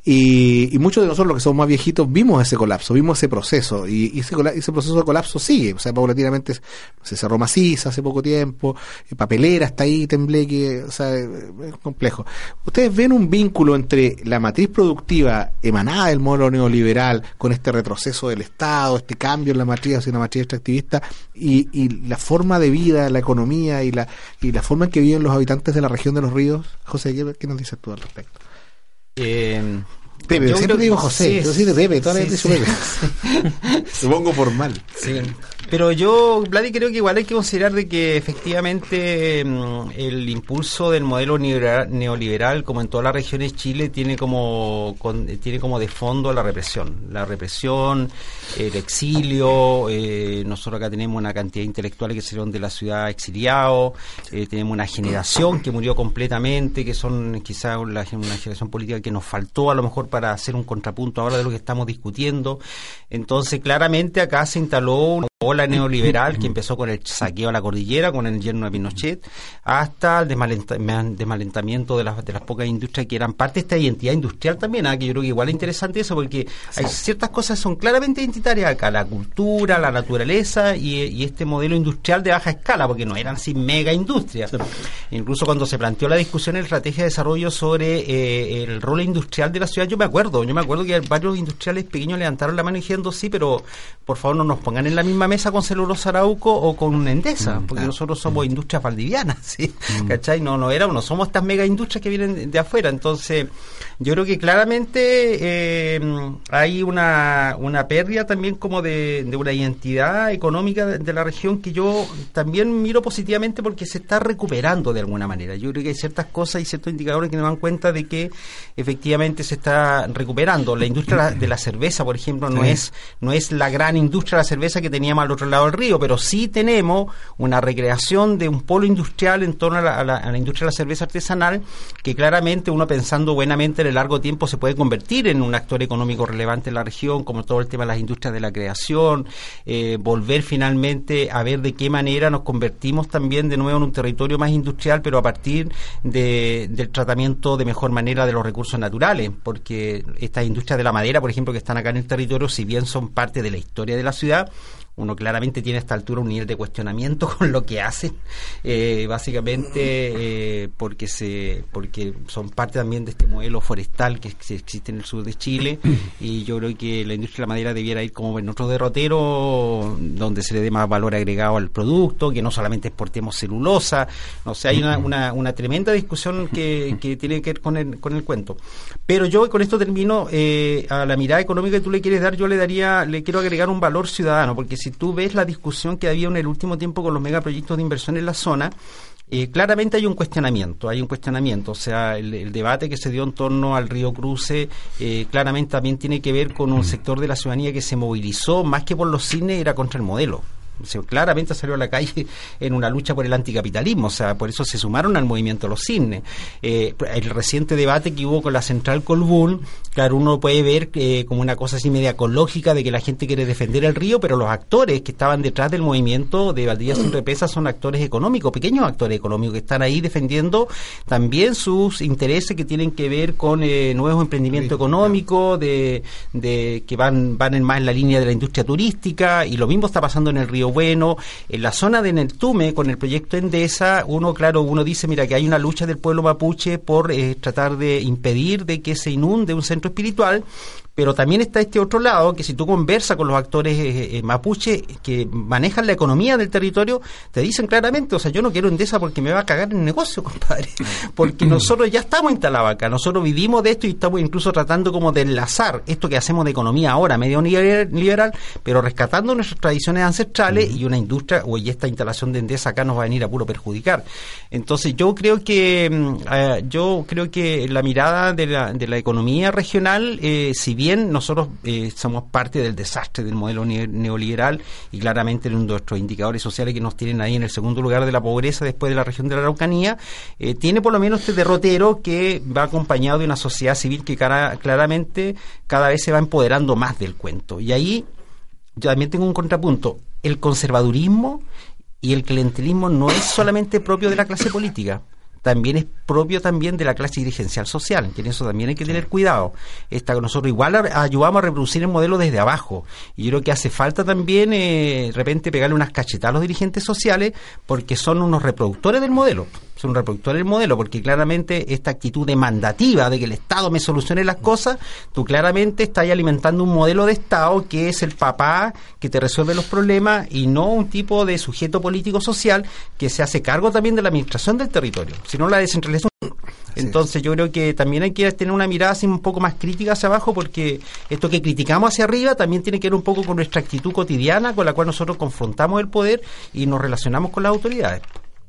Y, y muchos de nosotros los que somos más viejitos vimos ese colapso vimos ese proceso y, y ese, ese proceso de colapso sigue. O sea paulatinamente se- se cerró maciza hace poco tiempo eh, papelera está ahí tembleque o sea eh, es complejo. Ustedes ven un vínculo entre la matriz productiva emanada del modelo neoliberal con este retroceso del Estado este cambio en la matriz hacia una matriz extractivista y, y la forma de vida la economía y la y la forma en que viven los habitantes de la región de los ríos José ¿qué, qué nos dices tú al respecto? Eh, Pepe, yo siempre digo José, sí, yo sí de Pepe, toda la sí, vez te sí. digo Pepe. Te pongo formal. Sí. Pero yo, Vladi, creo que igual hay que considerar de que efectivamente mm, el impulso del modelo neoliberal, como en todas las regiones de Chile, tiene como con- tiene como de fondo la represión. La represión, el exilio, eh, nosotros acá tenemos una cantidad de intelectuales que salieron de la ciudad exiliados, eh, tenemos una generación que murió completamente, que son quizás una generación política que nos faltó a lo mejor para hacer un contrapunto ahora de lo que estamos discutiendo. Entonces, claramente acá se instaló ola neoliberal que empezó con el saqueo a la cordillera, con el yerno de Pinochet, hasta el desmalenta- desmalentamiento de las, de las pocas industrias que eran parte de esta identidad industrial también, que yo creo que igual es interesante eso, porque hay ciertas cosas que son claramente identitarias acá, la cultura, la naturaleza y, y este modelo industrial de baja escala, porque no eran así mega industrias. Incluso cuando se planteó la discusión en la estrategia de desarrollo sobre eh, el rol industrial de la ciudad, yo me acuerdo, yo me acuerdo que varios industriales pequeños levantaron la mano diciendo sí, pero por favor no nos pongan en la misma mesa con Celulosa Arauco o con Endesa, porque nosotros somos industrias valdivianas, ¿sí? ¿Cachai? No, no éramos, no somos estas mega industrias que vienen de, de afuera. Entonces, yo creo que claramente eh, hay una, una pérdida también como de, de una identidad económica de, de la región que yo también miro positivamente porque se está recuperando de alguna manera. Yo creo que hay ciertas cosas y ciertos indicadores que nos dan cuenta de que efectivamente se está recuperando. La industria de la cerveza, por ejemplo, no Sí. es no es la gran industria de la cerveza que teníamos al otro lado del río, pero sí tenemos una recreación de un polo industrial en torno a la, la- a la industria de la cerveza artesanal que claramente uno pensando buenamente en el largo tiempo se puede convertir en un actor económico relevante en la región, como todo el tema de las industrias de la creación, eh, volver finalmente a ver de qué manera nos convertimos también de nuevo en un territorio más industrial, pero a partir de- del tratamiento de mejor manera de los recursos naturales, porque estas industrias de la madera, por ejemplo, que están acá en el territorio, si bien son parte de la historia de la ciudad, uno claramente tiene a esta altura un nivel de cuestionamiento con lo que hacen, eh, básicamente eh, porque se porque son parte también de este modelo forestal que ex- existe en el sur de Chile. Y yo creo que la industria de la madera debiera ir como en otro derrotero donde se le dé más valor agregado al producto, que no solamente exportemos celulosa, no sé, hay una, una, una tremenda discusión que, que tiene que ver con el, con el cuento. Pero yo con esto termino eh, a la mirada económica que tú le quieres dar, yo le daría, le quiero agregar un valor ciudadano, porque si tú ves la discusión que había en el último tiempo con los megaproyectos de inversión en la zona, eh, claramente hay un cuestionamiento, hay un cuestionamiento, o sea, el, el debate que se dio en torno al río Cruce eh, claramente también tiene que ver con un sector de la ciudadanía que se movilizó más que por los cines, era contra el modelo. O sea, claramente salió a la calle en una lucha por el anticapitalismo, o sea, por eso se sumaron al movimiento los cisnes. Eh, el reciente debate que hubo con la central Colbún, claro, uno puede ver eh, como una cosa así media ecológica de que la gente quiere defender el río, pero los actores que estaban detrás del movimiento de Valdivia sin represas son actores económicos, pequeños actores económicos que están ahí defendiendo también sus intereses que tienen que ver con eh, nuevos emprendimientos económicos, de, de que van, van en más en la línea de la industria turística, y lo mismo está pasando en el río Bueno, en la zona de Neltume, con el proyecto Endesa, uno, claro, uno dice, mira, que hay una lucha del pueblo mapuche por eh, tratar de impedir de que se inunde un centro espiritual, pero también está este otro lado, que si tú conversas con los actores eh, eh, mapuche que manejan la economía del territorio, te dicen claramente, o sea, yo no quiero Endesa porque me va a cagar el negocio, compadre, porque nosotros ya estamos instalados acá, nosotros vivimos de esto y estamos incluso tratando como de enlazar esto que hacemos de economía ahora, medio liberal, pero rescatando nuestras tradiciones ancestrales y una industria, o y esta instalación de Endesa acá nos va a venir a puro perjudicar. Entonces yo creo que mm, eh, yo creo que la mirada de la, de la economía regional, eh, si bien nosotros eh, somos parte del desastre del modelo ne- neoliberal y claramente de nuestros indicadores sociales que nos tienen ahí en el segundo lugar de la pobreza después de la región de la Araucanía, eh, tiene por lo menos este derrotero que va acompañado de una sociedad civil que cara- claramente cada vez se va empoderando más del cuento. Y ahí yo también tengo un contrapunto. El conservadurismo y el clientelismo no es solamente propio de la clase política, también es propio también de la clase dirigencial social, que en eso también hay que tener cuidado. Esta, nosotros igual ayudamos a reproducir el modelo desde abajo, y yo creo que hace falta también eh, de repente pegarle unas cachetadas a los dirigentes sociales, porque son unos reproductores del modelo, son reproductores del modelo, porque claramente esta actitud demandativa de que el Estado me solucione las cosas, tú claramente estás alimentando un modelo de Estado que es el papá que te resuelve los problemas y no un tipo de sujeto político social que se hace cargo también de la administración del territorio, sino la descentralización. Entonces yo creo que también hay que tener una mirada así un poco más crítica hacia abajo porque esto que criticamos hacia arriba también tiene que ver un poco con nuestra actitud cotidiana con la cual nosotros confrontamos el poder y nos relacionamos con las autoridades.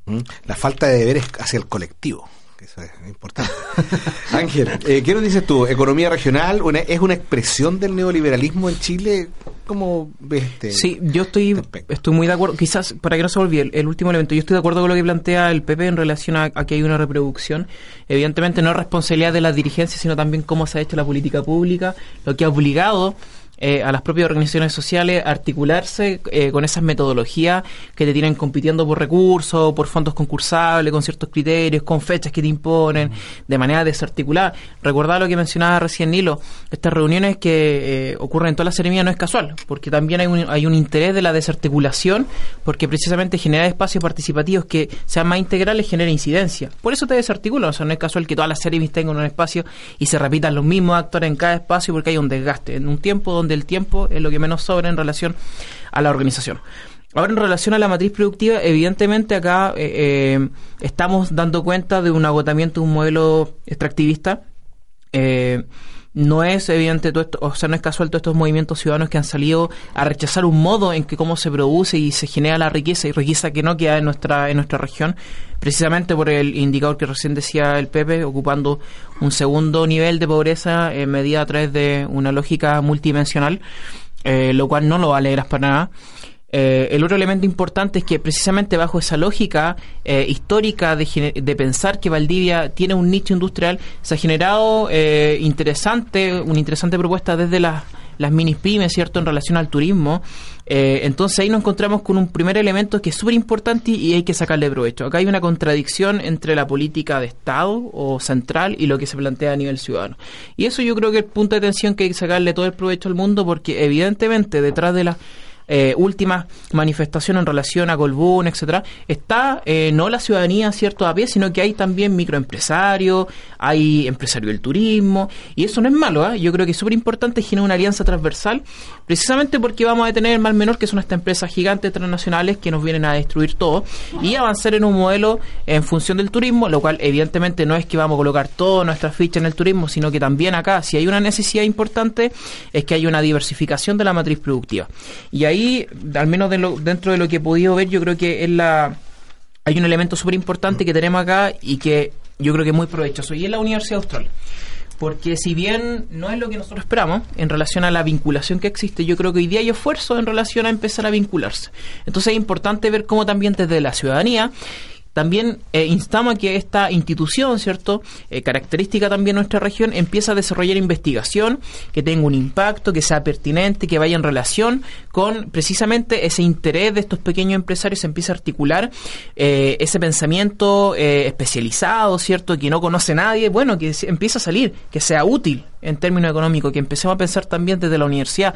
¿Mm? La falta de deberes hacia el colectivo. que Eso es importante. Ángel, eh, ¿qué nos dices tú? ¿Economía regional una- es una expresión del neoliberalismo en Chile? ¿Cómo ves este? Sí, yo estoy, estoy muy de acuerdo. Quizás, para que no se olvide, el, el último elemento, yo estoy de acuerdo con lo que plantea el PP en relación a, a que hay una reproducción. Evidentemente no es responsabilidad de las dirigencias, sino también cómo se ha hecho la política pública, lo que ha obligado eh, a las propias organizaciones sociales articularse eh, con esas metodologías que te tienen compitiendo por recursos, por fondos concursables, con ciertos criterios, con fechas que te imponen, de manera desarticulada. Recordar lo que mencionaba recién Nilo, estas reuniones que eh, ocurren en toda la ceremonia no es casual, porque también hay un, hay un interés de la desarticulación, porque precisamente generar espacios participativos que sean más integrales genera incidencia. Por eso te desarticulan, o sea, no es casual que todas las series tengan un espacio y se repitan los mismos actores en cada espacio porque hay un desgaste, en un tiempo donde el tiempo es lo que menos sobra en relación a la organización. Ahora, en relación a la matriz productiva, evidentemente acá eh, eh, estamos dando cuenta de un agotamiento de un modelo extractivista. Eh, no es evidente todo esto, o sea, no es casual todos estos movimientos ciudadanos que han salido a rechazar un modo en que cómo se produce y se genera la riqueza y riqueza que no queda en nuestra en nuestra región, precisamente por el indicador que recién decía el Pepe, ocupando un segundo nivel de pobreza eh, medida a través de una lógica multidimensional, eh, lo cual no lo alegras para nada. Eh, el otro elemento importante es que precisamente bajo esa lógica eh, histórica de, de pensar que Valdivia tiene un nicho industrial, se ha generado eh, interesante, una interesante propuesta desde las, las minis pymes, ¿cierto?, en relación al turismo. Eh, entonces ahí nos encontramos con un primer elemento que es súper importante y hay que sacarle provecho. Acá hay una contradicción entre la política de Estado o central y lo que se plantea a nivel ciudadano. Y eso yo creo que es el punto de tensión que hay que sacarle todo el provecho al mundo porque evidentemente detrás de la eh, últimas manifestaciones en relación a Colbún, etcétera, está eh, no la ciudadanía, cierto, a pie, sino que hay también microempresarios, hay empresarios del turismo, y eso no es malo, ¿ah? yo creo que es súper importante generar una alianza transversal, precisamente porque vamos a tener el mal menor, que son estas empresas gigantes transnacionales que nos vienen a destruir todo, y avanzar en un modelo en función del turismo, lo cual evidentemente no es que vamos a colocar toda nuestra ficha en el turismo, sino que también acá, si hay una necesidad importante, es que hay una diversificación de la matriz productiva. Y ahí, al menos de lo- dentro de lo que he podido ver, yo creo que es la hay un elemento súper importante que tenemos acá y que yo creo que es muy provechoso, y es la Universidad Austral. Porque si bien no es lo que nosotros esperamos en relación a la vinculación que existe, yo creo que hoy día hay esfuerzo en relación a empezar a vincularse. Entonces es importante ver cómo también desde la ciudadanía también eh, instamos a que esta institución, ¿cierto? Eh, característica también de nuestra región, empiece a desarrollar investigación que tenga un impacto, que sea pertinente, que vaya en relación con precisamente ese interés de estos pequeños empresarios, se empiece a articular eh, ese pensamiento eh, especializado, ¿cierto? Que no conoce nadie, bueno, que empiece a salir, que sea útil en términos económicos, que empecemos a pensar también desde la universidad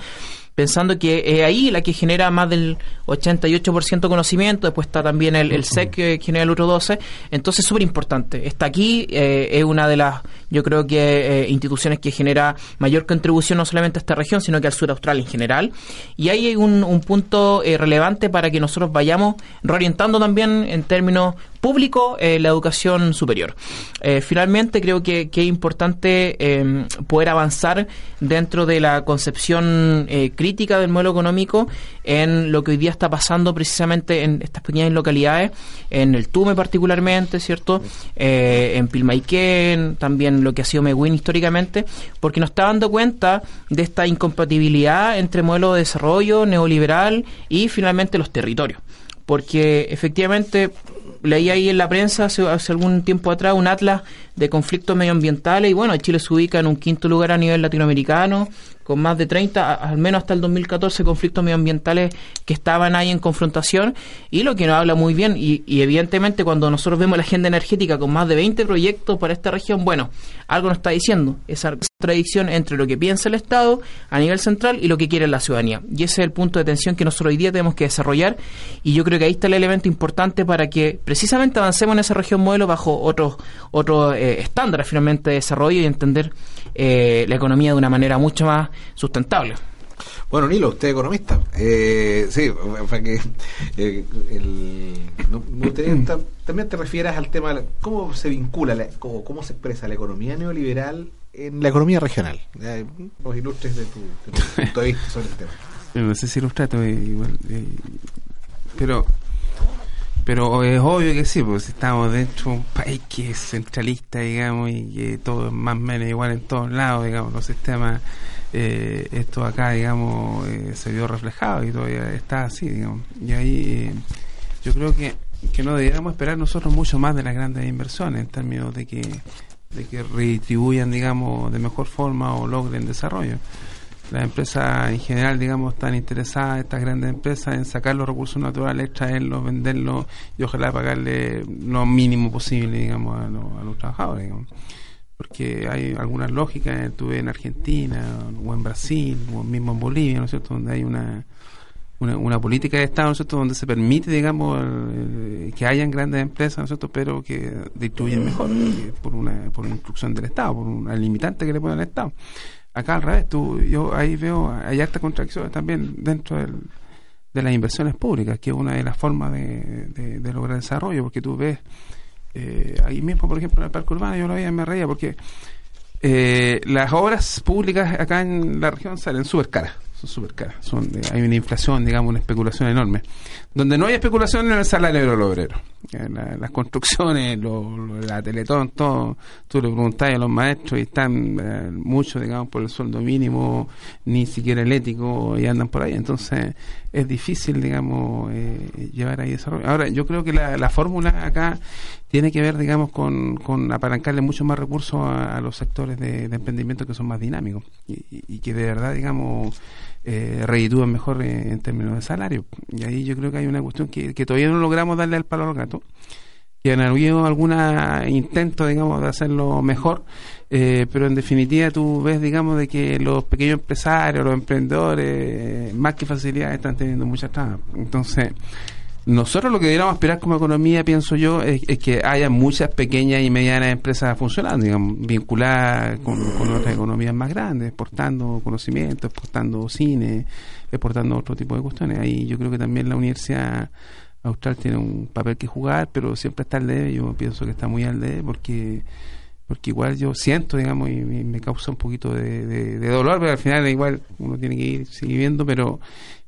pensando que es ahí la que genera más del 88% conocimiento, después está también el, SEC que genera el otro 12, entonces súper importante. Está aquí, eh, es una de las, yo creo que eh, instituciones que genera mayor contribución no solamente a esta región, sino que al sur austral en general. Y ahí hay un, un punto eh, relevante para que nosotros vayamos reorientando también en términos públicos eh, la educación superior. Eh, finalmente, creo que, que es importante eh, poder avanzar dentro de la concepción eh, crítica del modelo económico en lo que hoy día está pasando precisamente en estas pequeñas localidades, en el Tume particularmente, ¿cierto? En Pilmaiquén, también lo que ha sido Meguín históricamente, porque nos está dando cuenta de esta incompatibilidad entre modelo de desarrollo neoliberal y finalmente los territorios. Porque efectivamente leí ahí en la prensa hace, hace algún tiempo atrás un atlas de conflictos medioambientales y bueno, Chile se ubica en un quinto lugar a nivel latinoamericano con más de 30, a- al menos hasta el 2014, conflictos medioambientales que estaban ahí en confrontación y lo que nos habla muy bien y, y evidentemente cuando nosotros vemos la agenda energética con más de 20 proyectos para esta región, bueno, algo nos está diciendo esa contradicción entre lo que piensa el Estado a nivel central y lo que quiere la ciudadanía. Y ese es el punto de tensión que nosotros hoy día tenemos que desarrollar y yo creo que ahí está el elemento importante para que precisamente avancemos en esa región modelo bajo otros otros eh, estándares finalmente de desarrollo y entender eh, la economía de una manera mucho más sustentable. Bueno, Nilo, usted es economista. Eh, sí, para que eh, el- no- también te refieras al tema de cómo se vincula, la- cómo, cómo se expresa la economía neoliberal en la economía regional. Ya, Los ilustres de tu, de tu punto de vista sobre el tema. No sé si los trato eh, igual. eh, pero pero es obvio que sí, pues estamos dentro de un país que es centralista, digamos, y que todo es más o menos igual en todos lados, digamos, los sistemas, eh, esto acá, digamos, eh, se vio reflejado y todavía está así, digamos. Y ahí eh, yo creo que, que no deberíamos esperar nosotros mucho más de las grandes inversiones en términos de que, de que redistribuyan, digamos, de mejor forma o logren desarrollo. Las empresas en general, digamos, están interesadas, estas grandes empresas, en sacar los recursos naturales, traerlos, venderlos y ojalá pagarle lo mínimo posible, digamos, a, los- a los trabajadores. Porque hay algunas lógicas, tuve en Argentina o en Brasil o mismo en Bolivia, ¿no es cierto?, donde hay una, una, política de Estado, ¿no es cierto?, donde se permite, digamos, el- que hayan grandes empresas, ¿no es cierto?, pero que distribuyen mejor, que por una, por una instrucción del Estado, por una limitante que le pone al Estado. Acá al revés, tú, yo ahí veo, hay harta contracciones también dentro del, de las inversiones públicas, que es una de las formas de, de- de lograr desarrollo, porque tú ves, eh, ahí mismo, por ejemplo, en el parque urbano, yo lo veía y me reía, porque eh, las obras públicas acá en la región salen súper caras, son súper caras, son, eh, hay una inflación, digamos, una especulación enorme. Donde no hay especulación en el salario de los obreros. Eh, la- las construcciones, lo- la Teletón, todo, tú le preguntás a los maestros y están eh, muchos, digamos, por el sueldo mínimo, ni siquiera el ético, y andan por ahí. Entonces, es difícil, digamos, eh, llevar ahí desarrollo. Ahora, yo creo que la, la fórmula acá tiene que ver, digamos, con, con apalancarle mucho más recursos a, los sectores de, emprendimiento que son más dinámicos y- y que de verdad, digamos, eh, reditúan mejor eh, en términos de salario. Y ahí yo creo que hay una cuestión que, que todavía no logramos darle al palo al gato que han habido algún intento, digamos, de hacerlo mejor, eh, pero en definitiva tú ves, digamos, de que los pequeños empresarios, los emprendedores, más que facilidades, están teniendo muchas trabas. Entonces, nosotros lo que deberíamos aspirar como economía, pienso yo, es, que haya muchas pequeñas y medianas empresas funcionando, digamos, vinculadas con, con otras economías más grandes, exportando conocimiento, exportando cine, exportando otro tipo de cuestiones. Ahí yo creo que también la universidad austral tiene un papel que jugar, pero siempre está al debe. Yo pienso que está muy al debe porque porque igual yo siento, digamos, y me, causa un poquito de dolor, pero al final igual uno tiene que ir siguiendo, pero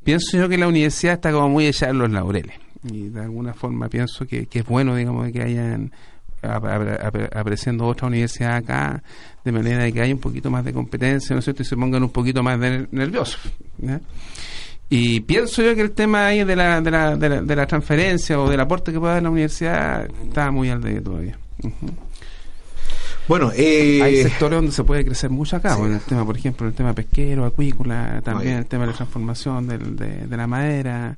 pienso yo que la universidad está como muy echada en los laureles. Y de alguna forma pienso que, que es bueno, digamos, que hayan ap- ap- ap- apareciendo otras universidades acá, de manera de que haya un poquito más de competencia, ¿no es cierto? Y se pongan un poquito más de- nerviosos. Y pienso yo que el tema ahí de la, de la, de la, de la transferencia o del aporte que pueda dar la universidad está muy al debe todavía. Ujú. Bueno, eh, Hay sectores donde se puede crecer mucho acá, bueno, el tema, por ejemplo, el tema pesquero, acuícola, también Oye. el tema de la transformación del- de, de la madera,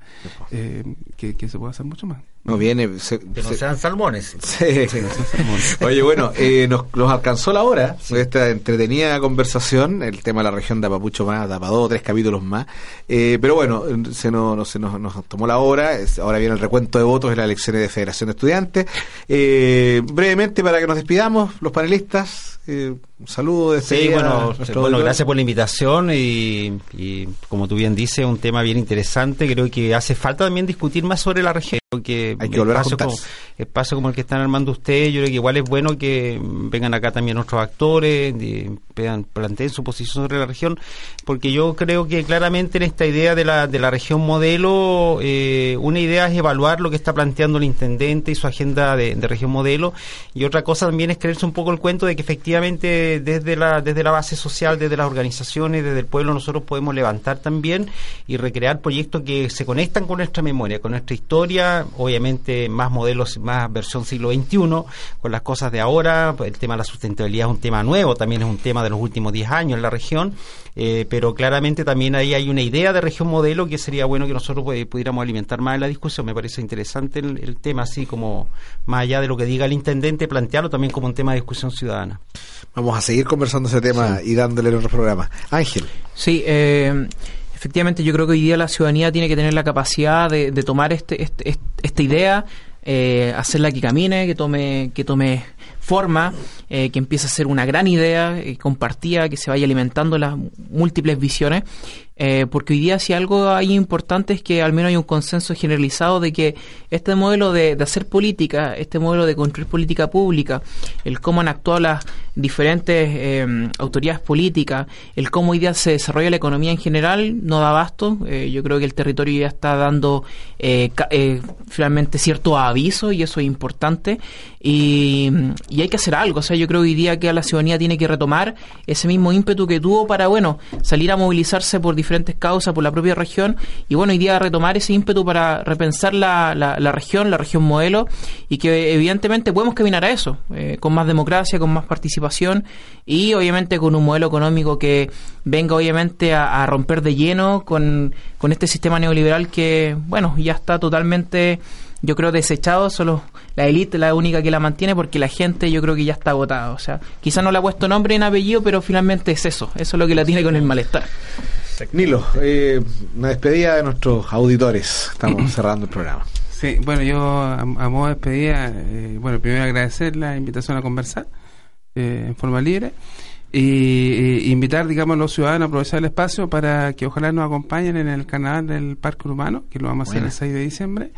eh, que, que se puede hacer mucho más. No viene. se- Que no se- sean salmones. Sí. Oye, bueno, eh, nos, nos alcanzó la hora de esta entretenida conversación, el tema de la región de Apapucho más, dos o tres capítulos más. Eh, pero bueno, se, nos, nos- se nos, nos tomó la hora, ahora viene el recuento de votos de las elecciones de Federación de Estudiantes. Eh, brevemente, para que nos despidamos, los panelistas, eh, un saludo de Sí, bueno, bueno, gracias por la invitación y, y como tú bien dices, un tema bien interesante. Creo que hace falta también discutir más sobre la región. Que Hay que volver a como, espacios como el que están armando ustedes, yo creo que igual es bueno que vengan acá también otros actores, y vean, planteen su posición sobre la región, porque yo creo que claramente en esta idea de la, de la región modelo, eh, una idea es evaluar lo que está planteando el intendente y su agenda de, de región modelo, y otra cosa también es creerse un poco el cuento de que efectivamente desde la, desde la base social, desde las organizaciones, desde el pueblo, nosotros podemos levantar también y recrear proyectos que se conectan con nuestra memoria, con nuestra historia, obviamente más modelos, más versión siglo XXI, con las cosas de ahora, el tema de la sustentabilidad es un tema nuevo, también es un tema de los últimos 10 años en la región, eh, pero claramente también ahí hay una idea de región modelo que sería bueno que nosotros pues, pudiéramos alimentar más en la discusión, me parece interesante el, el tema, así como más allá de lo que diga el intendente, plantearlo también como un tema de discusión ciudadana. Vamos a seguir conversando ese tema y dándole en otros programas. Ángel. Sí, eh, efectivamente yo creo que hoy día la ciudadanía tiene que tener la capacidad de, de tomar este, este- este- esta idea, eh, hacerla que camine, que tome, que tome forma, eh, que empiece a ser una gran idea, eh, compartida, que se vaya alimentando las múltiples visiones. Eh, porque hoy día si algo hay importante es que al menos hay un consenso generalizado de que este modelo de, hacer política, este modelo de construir política pública, el cómo han actuado las diferentes eh, autoridades políticas, el cómo hoy día se desarrolla la economía en general, no da abasto. Eh, yo creo que el territorio ya está dando eh, eh, finalmente cierto aviso y eso es importante. Y, y hay que hacer algo. O sea, yo creo hoy día que la ciudadanía tiene que retomar ese mismo ímpetu que tuvo para, bueno, salir a movilizarse por diferentes causas, por la propia región, y bueno, hoy día retomar ese ímpetu para repensar la, la, la región, la región modelo, y que evidentemente podemos caminar a eso, eh, con más democracia, con más participación, y obviamente con un modelo económico que venga obviamente a, a romper de lleno con, con este sistema neoliberal que, bueno, ya está totalmente yo creo desechado, solo la élite la única que la mantiene porque la gente yo creo que ya está agotada, o sea, quizás no le ha puesto nombre en apellido, pero finalmente es eso, eso es lo que la tiene con el malestar. Nilo, eh, una despedida de nuestros auditores, estamos cerrando el programa. Sí, bueno, yo a, a modo de despedida, eh, bueno, primero agradecer la invitación a conversar eh, en forma libre y, y invitar, digamos, a los ciudadanos a aprovechar el espacio para que ojalá nos acompañen en el canal del Parque Urbano, que lo vamos a hacer el 6 de diciembre.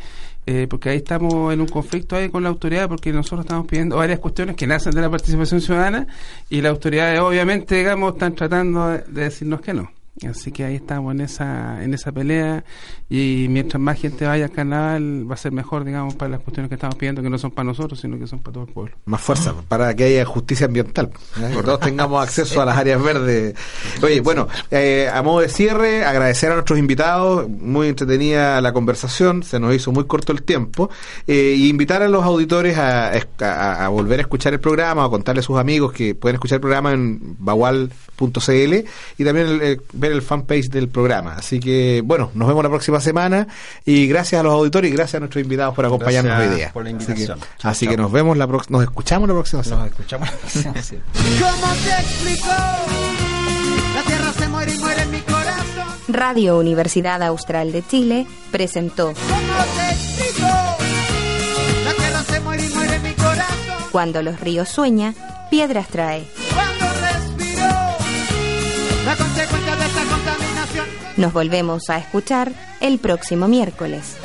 Eh, porque ahí estamos en un conflicto ahí con la autoridad, porque nosotros estamos pidiendo varias cuestiones que nacen de la participación ciudadana y las autoridades obviamente, digamos, están tratando de, de decirnos que no. Así que ahí estamos en esa en esa pelea y mientras más gente vaya al carnaval va a ser mejor, digamos, para las cuestiones que estamos pidiendo, que no son para nosotros, sino que son para todo el pueblo. Más fuerza, para que haya justicia ambiental, ¿eh? que todos tengamos acceso a las áreas verdes. Oye, bueno, eh, a modo de cierre, agradecer a nuestros invitados, muy entretenida la conversación, se nos hizo muy corto el tiempo, eh, y invitar a los auditores a, volver a escuchar el programa, o contarle a sus amigos que pueden escuchar el programa en bagual.cl y también el, el, ver el fanpage del programa. Así que, bueno, nos vemos la próxima semana y gracias a los auditores y gracias a nuestros invitados por acompañarnos Gracias hoy día. por la Así que, invitación. Chao, así chao. que nos vemos la próxima, nos escuchamos la próxima semana. Nos escuchamos la próxima semana. ¿Cómo te explico? La tierra se muere y muere en mi corazón. Radio Universidad Austral de Chile presentó ¿Cómo te explico? La tierra se muere y muere en mi corazón. Cuando los ríos sueña, piedras trae. Nos volvemos a escuchar el próximo miércoles.